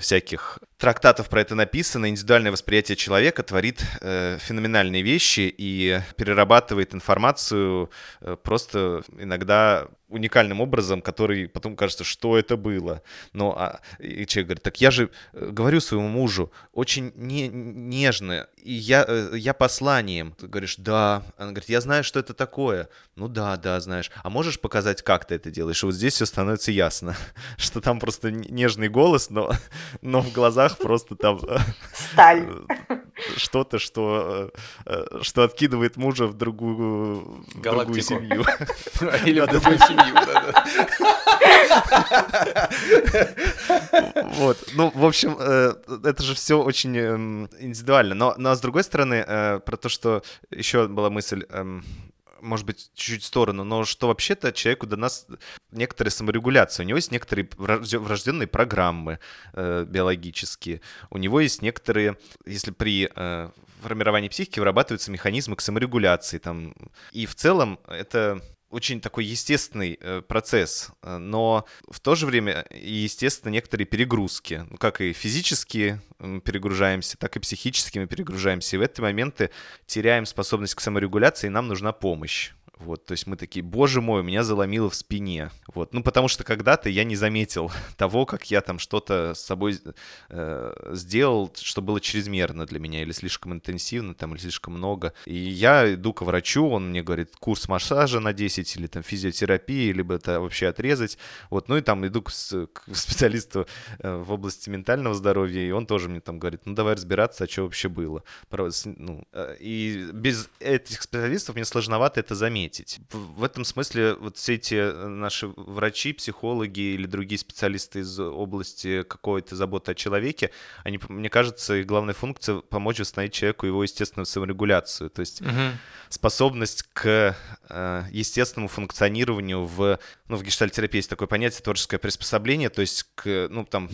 всяких трактатов про это написано, индивидуальное восприятие человека творит э, феноменальные вещи и перерабатывает информацию э, просто иногда уникальным образом, который потом кажется, что это было. Но а, и человек говорит, так я же э, говорю своему мужу очень не, нежно, и я, э, я посланием. Ты говоришь, да. Она говорит, я знаю, что это такое. Ну да, да, знаешь. А можешь показать, как ты это делаешь? И вот здесь все становится ясно, что там просто нежный голос, но, но в глазах просто там... Э, Сталь. Что-то, что, что откидывает мужа в другую, в другую семью. Или в другую семью. Вот, ну, в общем, э, это же все очень эм, индивидуально. Но, но с другой стороны, э, про то, что еще была мысль эм, может быть, чуть-чуть в сторону, но что вообще-то человеку до нас некоторая саморегуляция. У него есть некоторые врожденные программы э, биологические. У него есть некоторые, если при э, формировании психики вырабатываются механизмы к саморегуляции. Там. И в целом это очень такой естественный э, процесс, э, но в то же время, естественно, некоторые перегрузки, ну, как и физически перегружаемся, так и психически мы перегружаемся, и в эти моменты теряем способность к саморегуляции, и нам нужна помощь. Вот, то есть мы такие, боже мой, меня заломило в спине. Вот, ну потому что когда-то я не заметил того, как я там что-то с собой э, сделал, что было чрезмерно для меня, или слишком интенсивно, там, или слишком много. И я иду к врачу, он мне говорит, курс массажа на 10, или там физиотерапии, либо это вообще отрезать. Вот, ну и там иду к, к специалисту э, в области ментального здоровья, и он тоже мне там говорит, ну давай разбираться, а что вообще было. Ну, э, и без этих специалистов мне сложновато это заметить заметить. В, этом смысле вот все эти э, наши врачи, психологи или другие специалисты из области какой-то заботы о человеке, они, мне кажется, их главная функция — помочь восстановить человеку его естественную саморегуляцию. То есть угу. способность к э, естественному функционированию в... Ну, в гештальтерапии есть такое понятие творческое приспособление, то есть к, ну, там,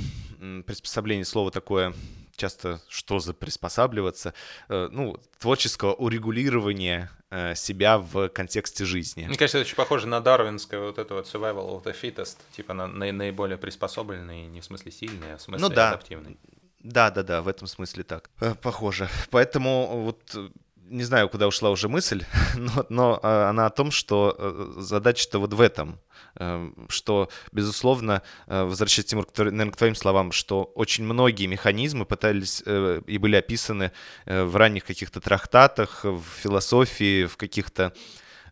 приспособление, слово такое часто что за приспосабливаться, э, ну, творческого урегулирования себя в контексте жизни. Мне кажется, это очень похоже на дарвинское вот это вот survival of the fittest, типа на, на наиболее приспособленный, не в смысле сильный, а в смысле ну, да. адаптивный. Да, да, да, в этом смысле так. Э, похоже. Поэтому вот не знаю, куда ушла уже мысль, но, но она о том, что задача-то вот в этом — Эм, что, безусловно, э, возвращаясь, Тимур, наверное, к твоим словам, что очень многие механизмы пытались э, и были описаны э, в ранних каких-то трактатах, в философии, в каких-то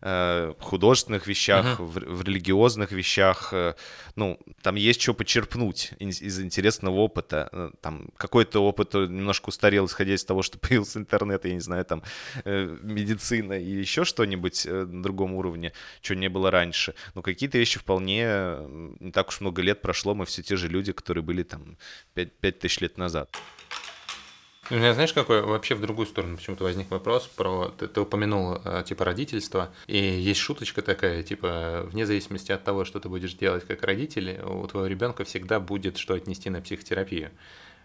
Э, художественных вещах, uh-huh. в, в религиозных вещах. Э, ну, там есть что почерпнуть из, из интересного опыта. Э, там какой-то опыт немножко устарел, исходя из того, что появился интернет, я не знаю, там медицина и еще что-нибудь на другом уровне, что не было раньше. Но какие-то вещи вполне, не так уж много лет прошло, мы все те же люди, которые были там 5, 5 тысяч лет назад. У меня, знаешь, какой вообще в другую сторону почему-то возник вопрос про... Ты, ты упомянул, э, типа, родительство, и есть шуточка такая, типа, вне зависимости от того, что ты будешь делать как родитель, у твоего ребенка всегда будет что отнести на психотерапию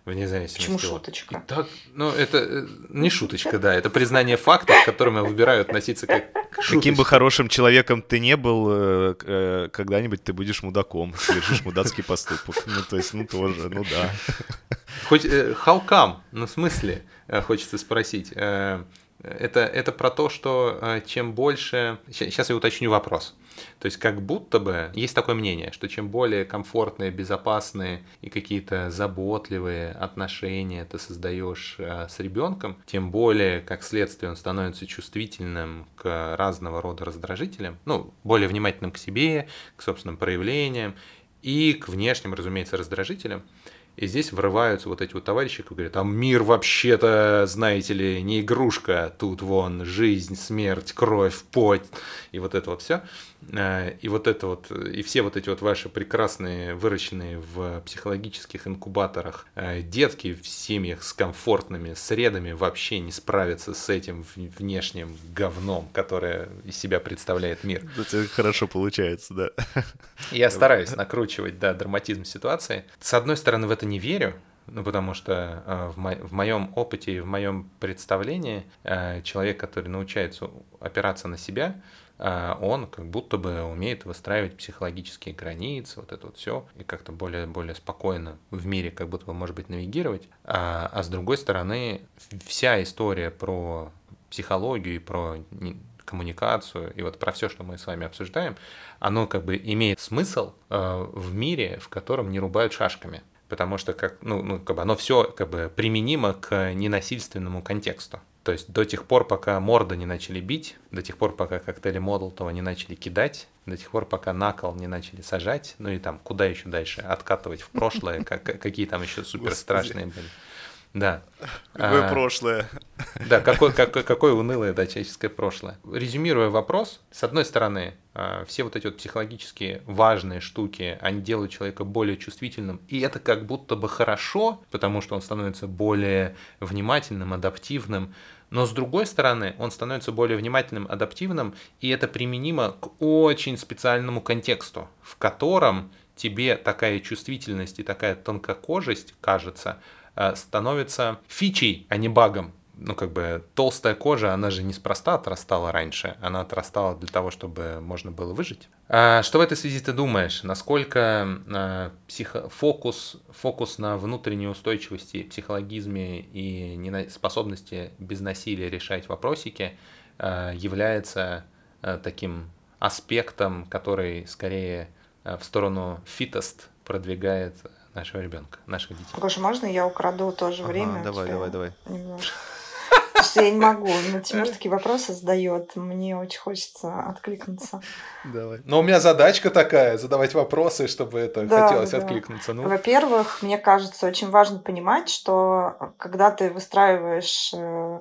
вне зависимости. Почему шуточка? Так, ну, это э, не шуточка, да, это признание фактов, к которым я выбираю относиться как к Каким бы хорошим человеком ты не был, э, когда-нибудь ты будешь мудаком, совершишь мудацкий поступок. Ну, то есть, ну, тоже, ну да. Хоть э, how come? Ну, в смысле, э, хочется спросить. Э, это, это про то, что чем больше... Сейчас я уточню вопрос. То есть как будто бы есть такое мнение, что чем более комфортные, безопасные и какие-то заботливые отношения ты создаешь с ребенком, тем более, как следствие, он становится чувствительным к разного рода раздражителям, ну, более внимательным к себе, к собственным проявлениям и к внешним, разумеется, раздражителям. И здесь врываются вот эти вот товарищи, которые говорят, а мир вообще-то, знаете ли, не игрушка, тут вон жизнь, смерть, кровь, пот, и вот это вот все. Э, и вот это вот, и все вот эти вот ваши прекрасные, выращенные в психологических инкубаторах э, детки в семьях с комфортными средами вообще не справятся с этим внешним говном, которое из себя представляет мир. Это хорошо получается, да. Я стараюсь накручивать, да, драматизм ситуации. С одной стороны, в это не верю, ну, потому что э, в, мо- в моем опыте и в моем представлении э, человек, который научается опираться на себя, он как будто бы умеет выстраивать психологические границы, вот это вот все, и как-то более, более спокойно в мире как будто бы, может быть, навигировать. А, а с другой стороны, вся история про психологию и про коммуникацию и вот про все, что мы с вами обсуждаем, оно как бы имеет смысл э, в мире, в котором не рубают шашками потому что как, ну, ну, как бы оно все как бы применимо к ненасильственному контексту. То есть до тех пор, пока морда не начали бить, до тех пор, пока коктейли Молотова не начали кидать, до тех пор, пока на кол не начали сажать, ну и там куда еще дальше, откатывать в прошлое, как, какие там еще супер страшные были. Да. Какое а, прошлое. Да, какое, какое, какое унылое да, человеческое прошлое. Резюмируя вопрос, с одной стороны, а, все вот эти вот психологически важные штуки, они делают человека более чувствительным, и это как будто бы хорошо, потому что он становится более внимательным, адаптивным, но с другой стороны, он становится более внимательным, адаптивным, и это применимо к очень специальному контексту, в котором тебе такая чувствительность и такая тонкокожесть, кажется, Э, становится фичей, а не багом. Ну, как бы толстая кожа, она же неспроста отрастала раньше, она отрастала для того, чтобы можно было выжить. А что в этой связи ты думаешь? Насколько а, психо... фокус, фокус на внутренней устойчивости, психологизме и способности без насилия решать вопросики а, является а, таким аспектом, который скорее а, в сторону фитост продвигает нашего ребенка, наших детей. Гоша, можно я украду тоже ага, время? Давай, давай, давай. Немножко. Я не могу. Но Тимур такие вопросы задает. Мне очень хочется откликнуться. Давай. Но у меня задачка такая, задавать вопросы, чтобы это да, хотелось да. откликнуться. Ну. Во-первых, мне кажется, очень важно понимать, что когда ты выстраиваешь э,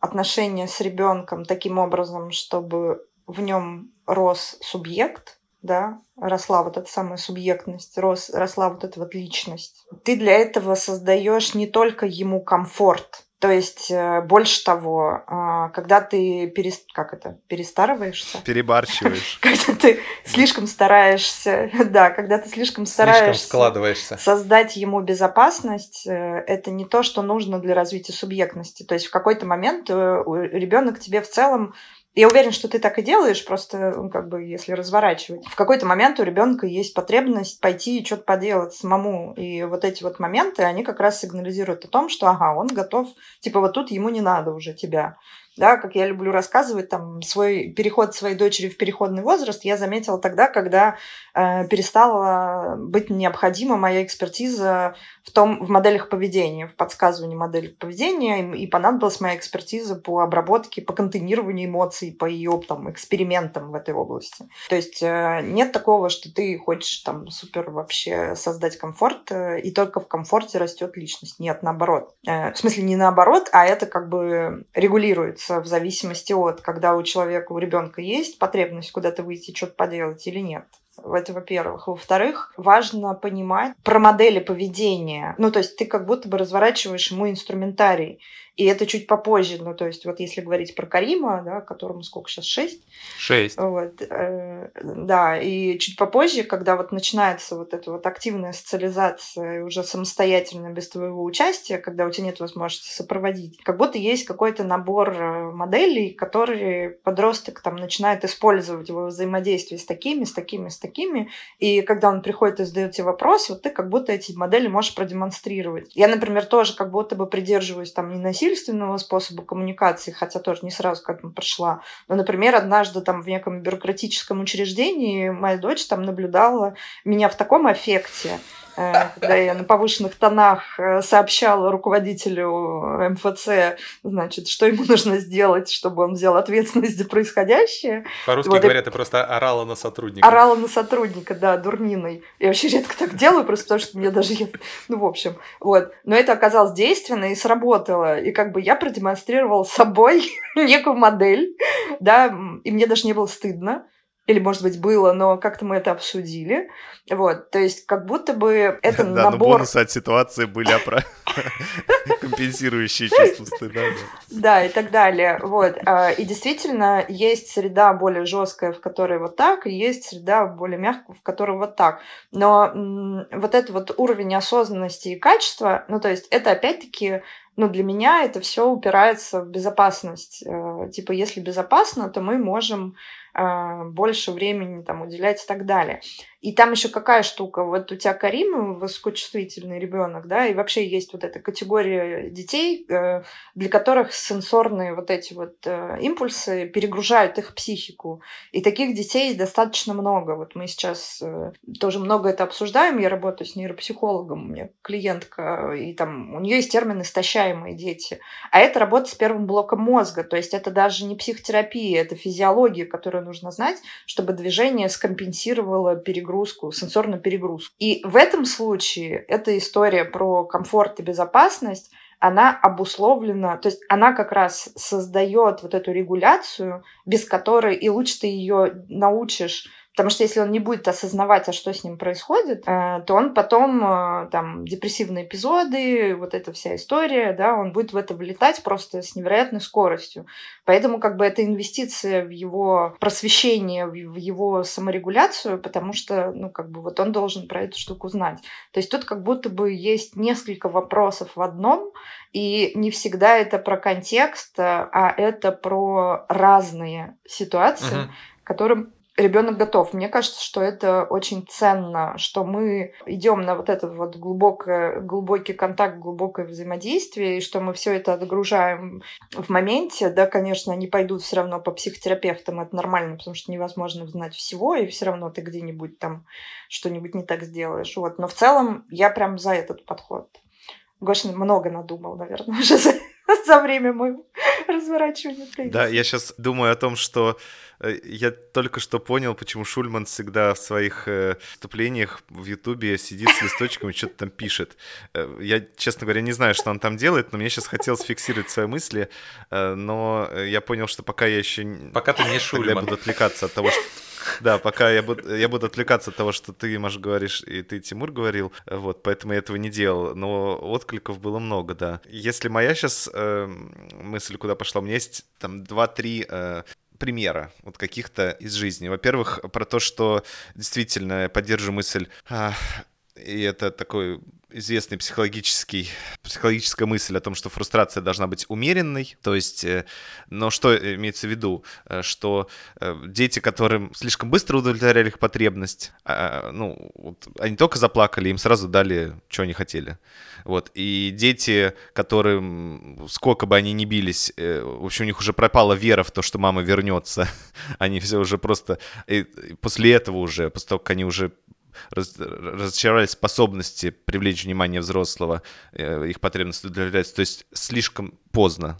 отношения с ребенком таким образом, чтобы в нем рос субъект, да, росла вот эта самая субъектность, рос, росла вот эта вот личность. Ты для этого создаешь не только ему комфорт, то есть, э, больше того, а, когда ты перес... как это? перестарываешься? Перебарщиваешь. Когда ты слишком стараешься, да, когда ты слишком стараешься складываешься. создать ему безопасность, э, это не то, что нужно для развития субъектности. То есть в какой-то момент э, ребенок тебе в целом я уверен, что ты так и делаешь, просто ну, как бы если разворачивать. В какой-то момент у ребенка есть потребность пойти и что-то поделать самому. И вот эти вот моменты, они как раз сигнализируют о том, что ага, он готов, типа вот тут ему не надо уже тебя да, как я люблю рассказывать, там, свой переход своей дочери в переходный возраст я заметила тогда, когда э, перестала быть необходима моя экспертиза в том, в моделях поведения, в подсказывании моделей поведения, и, понадобилась моя экспертиза по обработке, по контейнированию эмоций, по ее там экспериментам в этой области. То есть э, нет такого, что ты хочешь там супер вообще создать комфорт, э, и только в комфорте растет личность. Нет, наоборот. Э, в смысле не наоборот, а это как бы регулируется меняются в зависимости от, когда у человека, у ребенка есть потребность куда-то выйти, что-то поделать или нет. Это во-первых. Во-вторых, важно понимать про модели поведения. Ну, то есть ты как будто бы разворачиваешь ему инструментарий. И это чуть попозже, ну, то есть вот если говорить про Карима, да, которому сколько сейчас, шесть? Шесть. Вот, э, да, и чуть попозже, когда вот начинается вот эта вот активная социализация уже самостоятельно, без твоего участия, когда у тебя нет возможности сопроводить, как будто есть какой-то набор э, моделей, которые подросток там начинает использовать во взаимодействии с такими, с такими, с такими, и когда он приходит и задает тебе вопрос, вот ты как будто эти модели можешь продемонстрировать. Я, например, тоже как будто бы придерживаюсь там не насилия, насильственного способа коммуникации, хотя тоже не сразу к этому пришла. Но, например, однажды там в неком бюрократическом учреждении моя дочь там наблюдала меня в таком аффекте, Э, когда я на повышенных тонах э, сообщала руководителю МФЦ, значит, что ему нужно сделать, чтобы он взял ответственность за происходящее. По-русски вот, говоря, ты просто орала на сотрудника. Орала на сотрудника, да, дурниной. Я вообще редко так делаю, просто потому что мне даже... Ну, в общем, вот. Но это оказалось действенно и сработало. И как бы я продемонстрировала собой некую модель, да, и мне даже не было стыдно или, может быть, было, но как-то мы это обсудили. Вот, то есть как будто бы это да, набор... но бонусы от ситуации были опра... компенсирующие чувство стыда. Да, и так далее. Вот. А, и действительно, есть среда более жесткая, в которой вот так, и есть среда более мягкая, в которой вот так. Но вот этот вот уровень осознанности и качества, ну, то есть это опять-таки ну, для меня это все упирается в безопасность. Э, типа, если безопасно, то мы можем больше времени там уделять и так далее. И там еще какая штука? Вот у тебя Карим высокочувствительный ребенок, да, и вообще есть вот эта категория детей, э, для которых сенсорные вот эти вот э, импульсы перегружают их психику. И таких детей достаточно много. Вот мы сейчас э, тоже много это обсуждаем. Я работаю с нейропсихологом, у меня клиентка, и там у нее есть термин истощаемые дети. А это работа с первым блоком мозга. То есть это даже не психотерапия, это физиология, которую нужно знать, чтобы движение скомпенсировало перегрузку сенсорную перегрузку. И в этом случае эта история про комфорт и безопасность, она обусловлена, то есть она как раз создает вот эту регуляцию, без которой и лучше ты ее научишь Потому что если он не будет осознавать, а что с ним происходит, э, то он потом, э, там, депрессивные эпизоды, вот эта вся история, да, он будет в это влетать просто с невероятной скоростью. Поэтому как бы это инвестиция в его просвещение, в его саморегуляцию, потому что, ну, как бы вот он должен про эту штуку знать. То есть тут как будто бы есть несколько вопросов в одном, и не всегда это про контекст, а это про разные ситуации, uh-huh. которым ребенок готов. Мне кажется, что это очень ценно, что мы идем на вот этот вот глубокое, глубокий контакт, глубокое взаимодействие, и что мы все это отгружаем в моменте. Да, конечно, они пойдут все равно по психотерапевтам, это нормально, потому что невозможно знать всего, и все равно ты где-нибудь там что-нибудь не так сделаешь. Вот. Но в целом я прям за этот подход. Гоша много надумал, наверное, уже за, за время моего разворачивания Да, я сейчас думаю о том, что э, я только что понял, почему Шульман всегда в своих э, вступлениях в Ютубе сидит с листочком и что-то там пишет. Э, я, честно говоря, не знаю, что он там делает, но мне сейчас хотелось фиксировать свои мысли, но я понял, что пока я еще... Пока ты не Шульман. Я буду отвлекаться от того, что да, пока я буду, я буду отвлекаться от того, что ты, Маш, говоришь, и ты, Тимур, говорил, вот, поэтому я этого не делал, но откликов было много, да. Если моя сейчас э, мысль куда пошла, у меня есть там два-три э, примера вот каких-то из жизни. Во-первых, про то, что действительно я поддерживаю мысль, а, и это такой известный психологический, психологическая мысль о том, что фрустрация должна быть умеренной. То есть, э, но что имеется в виду? Э, что э, дети, которым слишком быстро удовлетворяли их потребность, а, ну, вот, они только заплакали, им сразу дали, что они хотели. Вот. И дети, которым, сколько бы они ни бились, в общем, у них уже пропала вера в то, что мама вернется. Они все уже просто... И после этого уже, после того, как они уже раз, разочаровались способности привлечь внимание взрослого, э, их потребности удовлетворяются, то есть слишком поздно.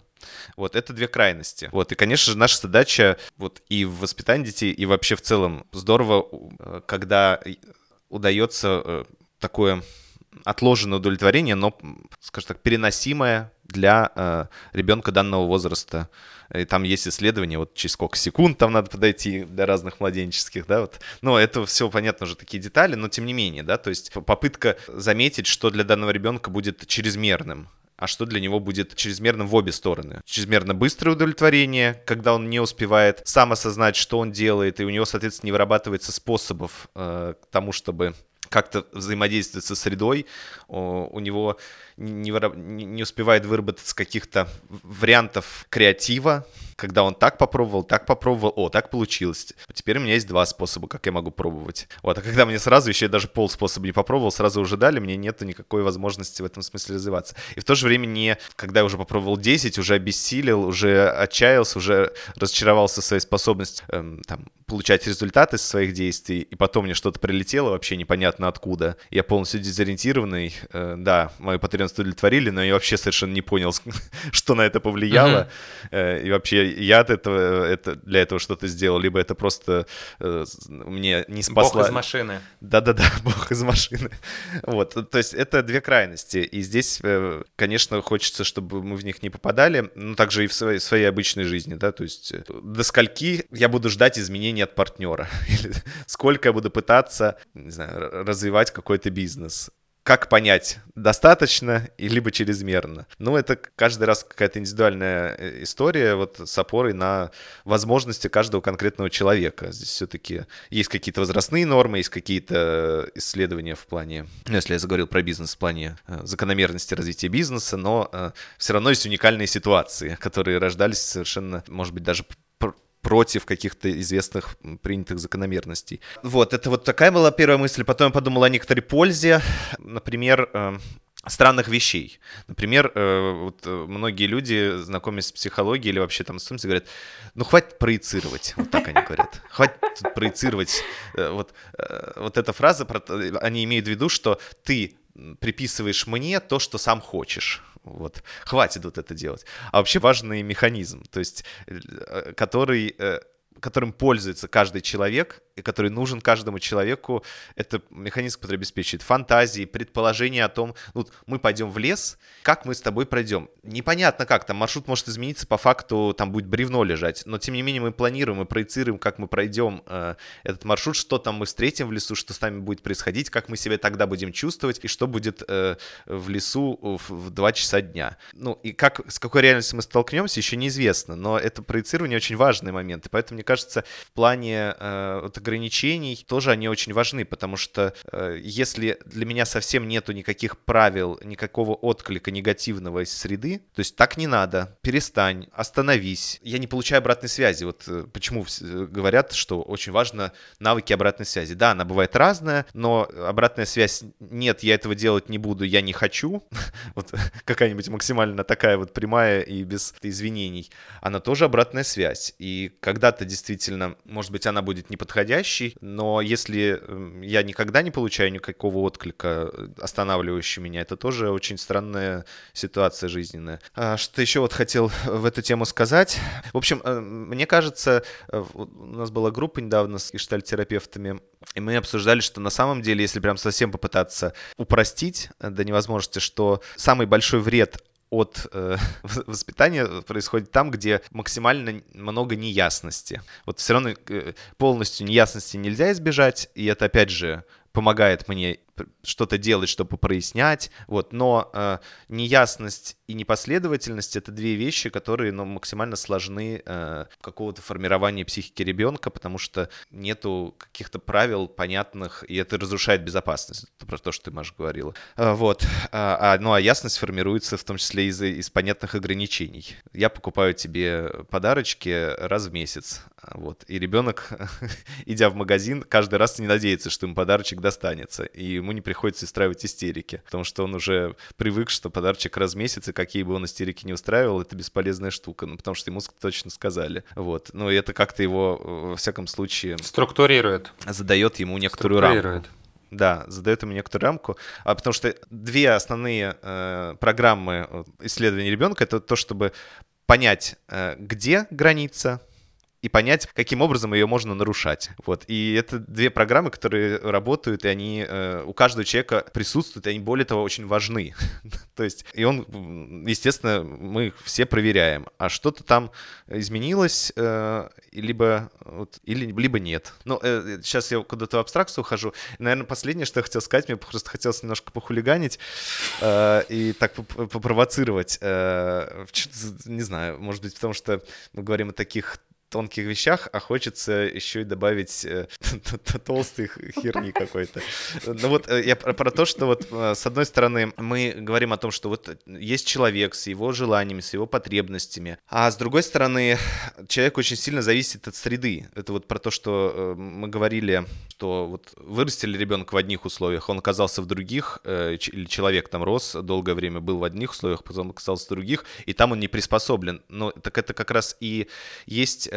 Вот, это две крайности. Вот, и, конечно же, наша задача вот и в воспитании детей, и вообще в целом здорово, э, когда удается э, такое отложенное удовлетворение, но, скажем так, переносимое для э, ребенка данного возраста. И там есть исследования, вот через сколько секунд там надо подойти для разных младенческих, да, вот. Но это все, понятно, уже такие детали, но тем не менее, да, то есть попытка заметить, что для данного ребенка будет чрезмерным а что для него будет чрезмерным в обе стороны. Чрезмерно быстрое удовлетворение, когда он не успевает сам осознать, что он делает, и у него, соответственно, не вырабатывается способов э, к тому, чтобы как-то взаимодействовать со средой, у него не, не успевает выработаться каких-то вариантов креатива, когда он так попробовал, так попробовал, о, так получилось. Теперь у меня есть два способа, как я могу пробовать. Вот, а когда мне сразу еще даже пол способа не попробовал, сразу уже дали, мне нету никакой возможности в этом смысле развиваться. И в то же время не, когда я уже попробовал 10, уже обессилел, уже отчаялся, уже разочаровался в своей способности эм, там, получать результаты своих действий, и потом мне что-то прилетело вообще непонятно откуда. Я полностью дезориентированный, э, да, мои потребности удовлетворили, но я вообще совершенно не понял, что на это повлияло, uh-huh. и вообще я от этого это, для этого что-то сделал, либо это просто э, мне не спасло. Бог из машины. Да-да-да, бог из машины. Вот, то есть это две крайности, и здесь, э, конечно, хочется, чтобы мы в них не попадали, но также и в своей, своей обычной жизни, да, то есть э, до скольки я буду ждать изменений от партнера, или сколько я буду пытаться, не знаю, развивать какой-то бизнес как понять, достаточно и либо чрезмерно. Ну, это каждый раз какая-то индивидуальная э, история вот с опорой на возможности каждого конкретного человека. Здесь все-таки есть какие-то возрастные нормы, есть какие-то исследования в плане, ну, если я заговорил про бизнес, в плане э, закономерности развития бизнеса, но э, все равно есть уникальные ситуации, которые рождались совершенно, может быть, даже против каких-то известных принятых закономерностей. Вот, это вот такая была первая мысль. Потом я подумал о некоторой пользе. Например, э, странных вещей. Например, э, вот э, многие люди, знакомясь с психологией или вообще там с этим, говорят, ну хватит проецировать, вот так они говорят, хватит проецировать. Вот, вот эта фраза, они имеют в виду, что ты приписываешь мне то, что сам хочешь. Вот. Хватит вот это делать. А вообще важный механизм, то есть, э, который, э, которым пользуется каждый человек, который нужен каждому человеку. Это механизм, который обеспечивает фантазии, предположения о том, ну, мы пойдем в лес, как мы с тобой пройдем. Непонятно как, там маршрут может измениться, по факту там будет бревно лежать, но тем не менее мы планируем и проецируем, как мы пройдем э, этот маршрут, что там мы встретим в лесу, что с нами будет происходить, как мы себя тогда будем чувствовать и что будет э, в лесу в, в 2 часа дня. Ну, и как, с какой реальностью мы столкнемся, еще неизвестно, но это проецирование очень важный момент, и поэтому, мне кажется, в плане э, ограничений тоже они очень важны, потому что э, если для меня совсем нету никаких правил, никакого отклика негативного из среды, то есть так не надо, перестань, остановись. Я не получаю обратной связи. Вот э, почему э, говорят, что очень важно навыки обратной связи. Да, она бывает разная, но обратная связь нет, я этого делать не буду, я не хочу. вот какая-нибудь максимально такая вот прямая и без извинений. Она тоже обратная связь. И когда-то действительно, может быть, она будет неподходящей, но если эм, я никогда не получаю никакого отклика, э, останавливающего меня, это тоже очень странная ситуация жизненная. А, что еще вот хотел в эту тему сказать? В общем, э, мне кажется, э, у нас была группа недавно с гештальтерапевтами, и мы обсуждали, что на самом деле, если прям совсем попытаться упростить до невозможности, что самый большой вред от э, воспитания происходит там, где максимально много неясности. Вот все равно э, полностью неясности нельзя избежать, и это опять же помогает мне что-то делать, чтобы прояснять, вот, но э, неясность и непоследовательность — это две вещи, которые, ну, максимально сложны э, какого-то формирования психики ребенка, потому что нету каких-то правил понятных, и это разрушает безопасность, это про то, что ты, Маша, говорила. Э, вот, а, а, ну, а ясность формируется в том числе из, из понятных ограничений. Я покупаю тебе подарочки раз в месяц, вот, и ребенок, идя в магазин, каждый раз не надеется, что ему подарочек достанется, и ему не приходится устраивать истерики, потому что он уже привык, что подарочек раз в месяц, и какие бы он истерики не устраивал, это бесполезная штука, ну, потому что ему точно сказали. Вот. Ну, и это как-то его, во всяком случае... Структурирует. Задает ему некоторую рамку. Да, задает ему некоторую рамку, а потому что две основные э, программы исследования ребенка это то, чтобы понять, э, где граница, и понять, каким образом ее можно нарушать. Вот. И это две программы, которые работают, и они э, у каждого человека присутствуют, и они, более того, очень важны. То есть, и он, естественно, мы все проверяем, а что-то там изменилось, э, либо, вот, или, либо нет. Ну, э, сейчас я куда-то в абстракцию ухожу. Наверное, последнее, что я хотел сказать, мне просто хотелось немножко похулиганить э, и так попровоцировать. Э, не знаю, может быть, потому что мы говорим о таких тонких вещах, а хочется еще и добавить э, толстой херни какой-то. Ну вот э, я про то, что вот э, с одной стороны мы говорим о том, что вот есть человек с его желаниями, с его потребностями, а с другой стороны человек очень сильно зависит от среды. Это вот про то, что мы говорили, что вот вырастили ребенка в одних условиях, он оказался в других, или человек там рос, долгое время был в одних условиях, потом оказался в других, и там он не приспособлен. Но так это как раз и есть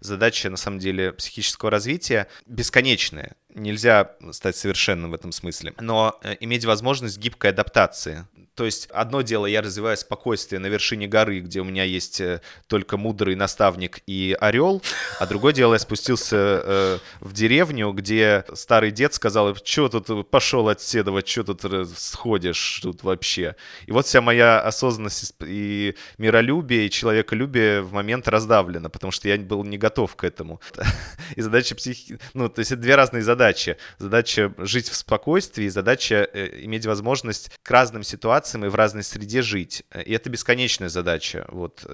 задача, на самом деле, психического развития бесконечная. Нельзя стать совершенным в этом смысле. Но э, иметь возможность гибкой адаптации. То есть одно дело, я развиваю спокойствие на вершине горы, где у меня есть э, только мудрый наставник и орел, а другое дело, я спустился э, в деревню, где старый дед сказал, что тут пошел отседовать, что тут сходишь тут вообще. И вот вся моя осознанность и миролюбие, и человеколюбие в момент раздавлено, потому что я был не готов к этому. И задача психи... Ну, то есть это две разные задачи. Задача жить в спокойствии, задача э, иметь возможность к разным ситуациям и в разной среде жить. И это бесконечная задача. Вот.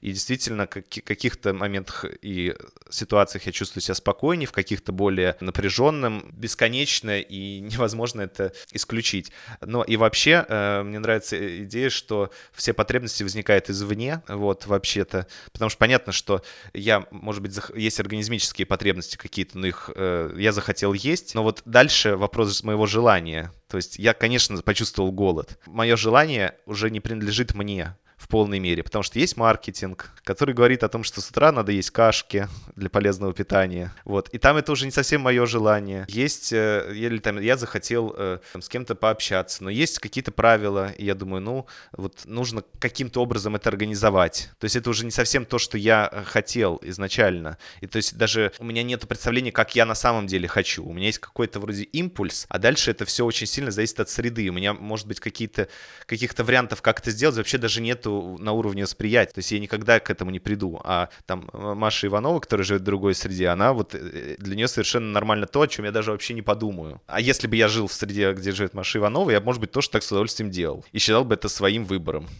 И действительно, в каких-то моментах и ситуациях я чувствую себя спокойнее, в каких-то более напряженным, бесконечно, и невозможно это исключить. Но и вообще, э, мне нравится идея, что все потребности возникают извне, вот, вообще-то. Потому что понятно, что я, может быть, есть организмические потребности какие-то, но их э, я захотел есть, но вот дальше вопрос моего желания. То есть я, конечно, почувствовал голод. Мое желание уже не принадлежит мне. В полной мере, потому что есть маркетинг, который говорит о том, что с утра надо есть кашки для полезного питания, вот, и там это уже не совсем мое желание. Есть, э, или там я захотел э, там, с кем-то пообщаться, но есть какие-то правила, и я думаю, ну, вот нужно каким-то образом это организовать. То есть это уже не совсем то, что я э, хотел изначально. И то есть даже у меня нет представления, как я на самом деле хочу. У меня есть какой-то вроде импульс, а дальше это все очень сильно зависит от среды. У меня, может быть, какие-то каких-то вариантов, как это сделать, вообще даже нету на уровне восприятия. То есть я никогда к этому не приду. А там Маша Иванова, которая живет в другой среде, она вот э, для нее совершенно нормально то, о чем я даже вообще не подумаю. А если бы я жил в среде, где живет Маша Иванова, я, может быть, тоже так с удовольствием делал. И считал бы это своим выбором.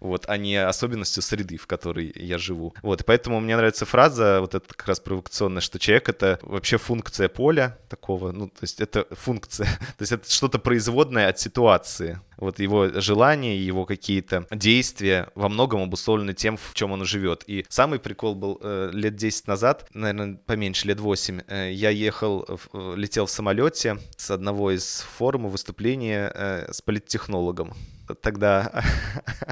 Вот, а не особенностью среды, в которой я живу. Вот, и поэтому мне нравится фраза, вот эта как раз провокационная, что человек — это вообще функция поля такого, ну, то есть это функция, то есть это что-то производное от ситуации вот его желания, его какие-то действия во многом обусловлены тем, в чем он живет. И самый прикол был э, лет 10 назад, наверное, поменьше, лет 8, э, я ехал, э, летел в самолете с одного из форумов выступления э, с политтехнологом тогда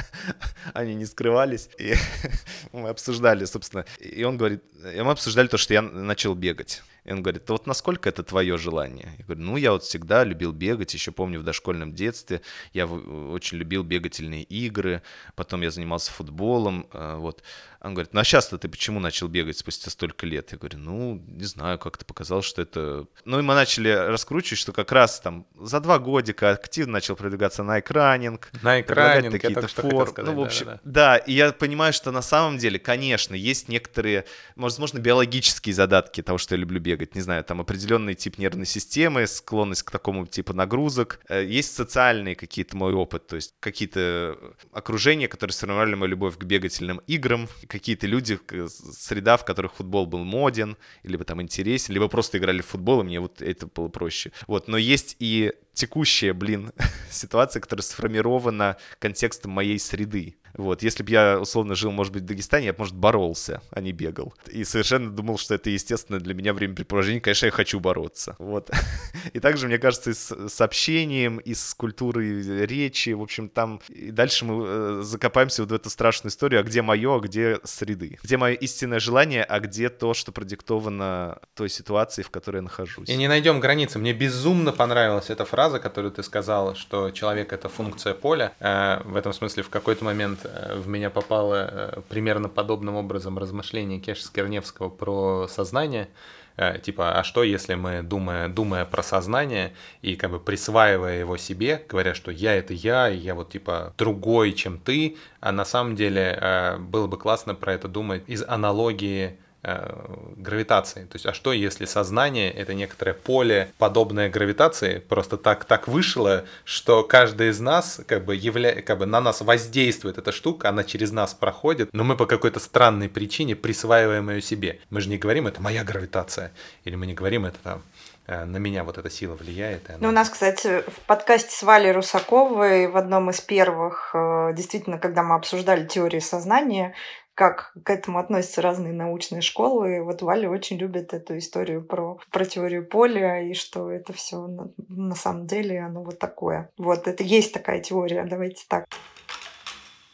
они не скрывались, и мы обсуждали, собственно, и он говорит, и мы обсуждали то, что я начал бегать. И он говорит, вот насколько это твое желание? Я говорю, ну, я вот всегда любил бегать, еще помню в дошкольном детстве, я очень любил бегательные игры, потом я занимался футболом, э, вот. Он говорит, ну а сейчас-то ты почему начал бегать спустя столько лет? Я говорю, ну, не знаю, как-то показалось, что это... Ну и мы начали раскручивать, что как раз там за два годика активно начал продвигаться на экранинг. На экранинг, какие-то фор... Сказать, ну, в общем, да, да. да, и я понимаю, что на самом деле, конечно, есть некоторые, возможно, биологические задатки того, что я люблю бегать. Не знаю, там определенный тип нервной системы, склонность к такому типу нагрузок. Э, есть социальные какие-то мой опыт, то есть какие-то окружения, которые сформировали мою любовь к бегательным играм, какие-то люди, среда, в которых футбол был моден, либо там интересен, либо просто играли в футбол, и мне вот это было проще. Вот, но есть и текущая, блин, ситуация, которая сформирована контекстом моей среды. Вот, если бы я, условно, жил, может быть, в Дагестане, я бы, может, боролся, а не бегал. И совершенно думал, что это естественно для меня времяпрепровождение. Конечно, я хочу бороться. Вот. И также, мне кажется, и с, общением, и с культурой речи, в общем, там... И дальше мы э, закопаемся вот в эту страшную историю, а где мое, а где среды. Где мое истинное желание, а где то, что продиктовано той ситуацией, в которой я нахожусь. И не найдем границы. Мне безумно понравилась эта фраза, которую ты сказал, что человек — это функция поля. Э, в этом смысле в какой-то момент в меня попало э, примерно подобным образом размышление Кеша Скерневского про сознание, э, типа, а что если мы, думая, думая про сознание и как бы присваивая его себе, говоря, что я это я, и я вот типа другой, чем ты, а на самом деле было бы классно про это думать из аналогии Э, гравитации. То есть, а что если сознание это некоторое поле, подобное гравитации, просто так, так вышло, что каждый из нас как бы, явля... как бы на нас воздействует эта штука, она через нас проходит, но мы по какой-то странной причине присваиваем ее себе. Мы же не говорим, это моя гравитация, или мы не говорим, это там э, на меня вот эта сила влияет. Она... Ну, у нас, кстати, в подкасте с Валей Русаковой в одном из первых, э, действительно, когда мы обсуждали теорию сознания, как к этому относятся разные научные школы. И вот Валя очень любит эту историю про, про теорию поля и что это все на, на самом деле оно вот такое. Вот это есть такая теория, давайте так.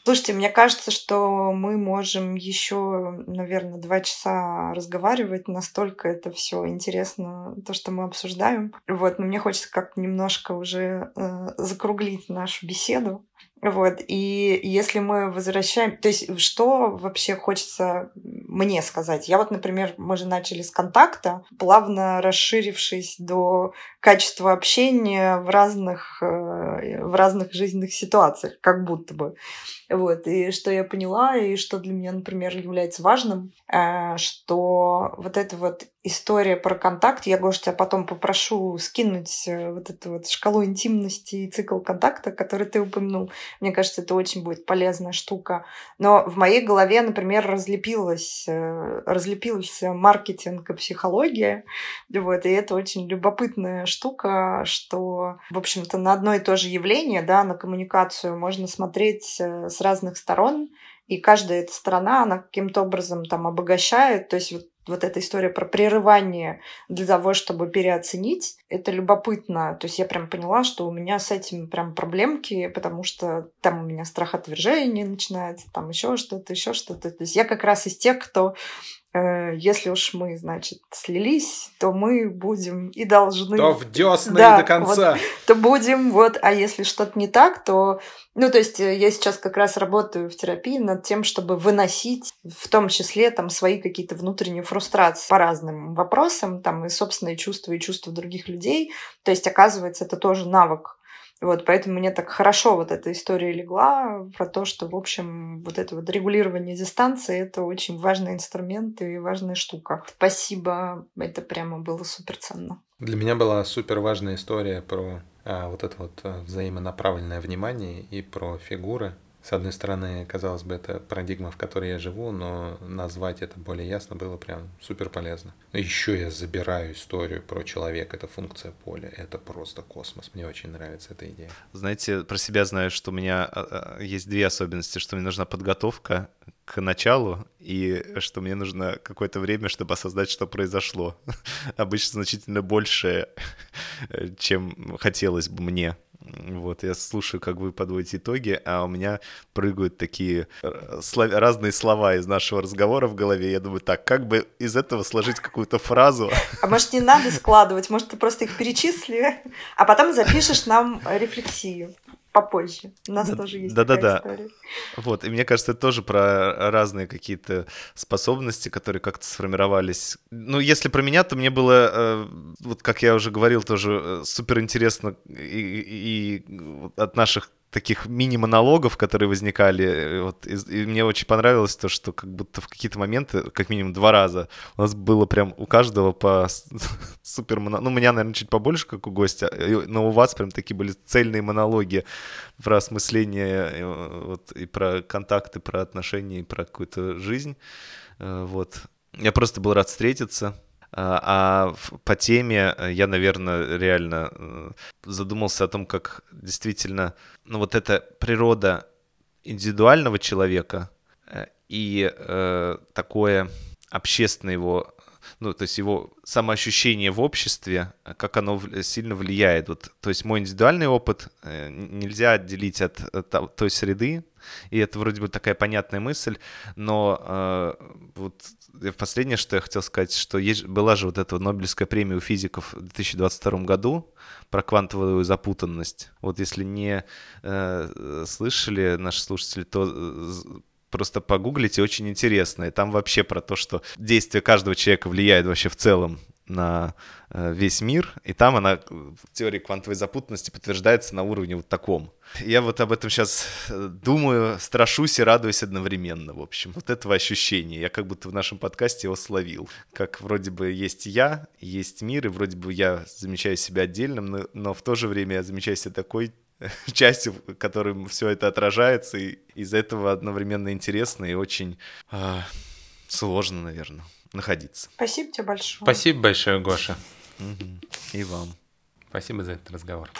Слушайте, мне кажется, что мы можем еще, наверное, два часа разговаривать. Настолько это все интересно, то, что мы обсуждаем. Вот, но мне хочется как немножко уже э, закруглить нашу беседу. Вот, и если мы возвращаем... То есть что вообще хочется мне сказать? Я вот, например, мы же начали с контакта, плавно расширившись до качества общения в разных, э, в разных жизненных ситуациях, как будто бы. Вот, и что я поняла, и что для меня, например, является важным, э, что вот эта вот история про контакт, я, Гоша, тебя потом попрошу скинуть э, вот эту вот шкалу интимности и цикл контакта, который ты упомянул. Мне кажется, это очень будет полезная штука. Но в моей голове, например, разлепилась, э, разлепилась маркетинг и психология. Вот, и это очень любопытная штука, что, в общем-то, на одно и то же явление, да, на коммуникацию можно смотреть с разных сторон, и каждая эта сторона, она каким-то образом там обогащает. То есть вот вот эта история про прерывание для того, чтобы переоценить, это любопытно. То есть я прям поняла, что у меня с этим прям проблемки, потому что там у меня страх отвержения начинается, там еще что-то, еще что-то. То есть я как раз из тех, кто если уж мы, значит, слились, то мы будем и должны... То в десны да, до конца. Вот, то будем, вот, а если что-то не так, то... Ну, то есть э, я сейчас как раз работаю в терапии над тем, чтобы выносить, в том числе, там, свои какие-то внутренние фрустрации по разным вопросам, там, и собственные чувства, и чувства других людей. То есть, оказывается, это тоже навык вот, поэтому мне так хорошо вот эта история легла про то, что, в общем, вот это вот регулирование дистанции — это очень важный инструмент и важная штука. Спасибо, это прямо было супер ценно. Для меня была супер важная история про а, вот это вот а, взаимонаправленное внимание и про фигуры, с одной стороны, казалось бы, это парадигма, в которой я живу, но назвать это более ясно было прям супер полезно. Еще я забираю историю про человека, это функция поля, это просто космос. Мне очень нравится эта идея. Знаете, про себя знаю, что у меня а, а, есть две особенности, что мне нужна подготовка к началу, и что мне нужно какое-то время, чтобы осознать, что произошло. Обычно значительно больше, чем хотелось бы мне. Вот, я слушаю, как вы подводите итоги, а у меня прыгают такие э, слов... разные слова из нашего разговора в голове. Я думаю, так, как бы из этого сложить какую-то фразу? А может, не надо складывать, может, ты просто их перечисли, а потом запишешь нам рефлексию попозже. У нас да, тоже есть да, такая да, история. Вот, и мне кажется, это тоже про разные какие-то способности, которые как-то сформировались. Ну, если про меня, то мне было, э, вот как я уже говорил, тоже э, супер интересно и, и от наших таких мини-монологов, которые возникали. Э, вот, и, и мне очень понравилось то, что как будто в какие-то моменты, как минимум два раза, у нас было прям у каждого по супер Ну, у меня, наверное, чуть побольше, как у гостя, но у вас прям такие были цельные монологи про осмысление э, вот, и про контакты, про отношения, и про какую-то жизнь. Э, вот. Я просто был рад встретиться. А, а по теме я, наверное, реально задумался о том, как действительно ну, вот эта природа индивидуального человека э, и э, такое общественное его, ну, то есть его самоощущение в обществе, э, как оно сильно влияет. Вот, то есть мой индивидуальный опыт э, нельзя отделить от, от той среды, и это вроде бы такая понятная мысль, но э, вот последнее, что я хотел сказать, что есть, была же вот эта Нобелевская премия у физиков в 2022 году про квантовую запутанность. Вот если не э, слышали наши слушатели, то э, просто погуглите, очень интересно. И там вообще про то, что действие каждого человека влияет вообще в целом на э, весь мир, и там она в теории квантовой запутанности подтверждается на уровне вот таком. Я вот об этом сейчас э, думаю, страшусь и радуюсь одновременно, в общем. Вот этого ощущения. Я как будто в нашем подкасте его словил. Как вроде бы есть я, есть мир, и вроде бы я замечаю себя отдельным, но, но в то же время я замечаю себя такой частью, в которой все это отражается, и из-за этого одновременно интересно и очень э, сложно, наверное находиться. Спасибо тебе большое. Спасибо большое, Гоша. И вам. Спасибо за этот разговор.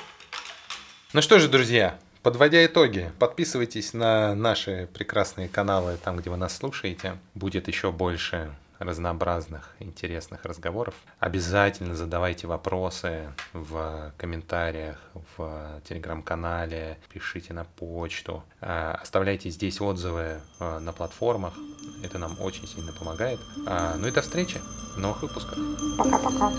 Ну что же, друзья, подводя итоги, подписывайтесь на наши прекрасные каналы, там, где вы нас слушаете. Будет еще больше разнообразных, интересных разговоров. Обязательно задавайте вопросы в комментариях, в телеграм-канале, пишите на почту, э, оставляйте здесь отзывы э, на платформах. Это нам очень сильно помогает. А, ну и до встречи в новых выпусках. Пока-пока.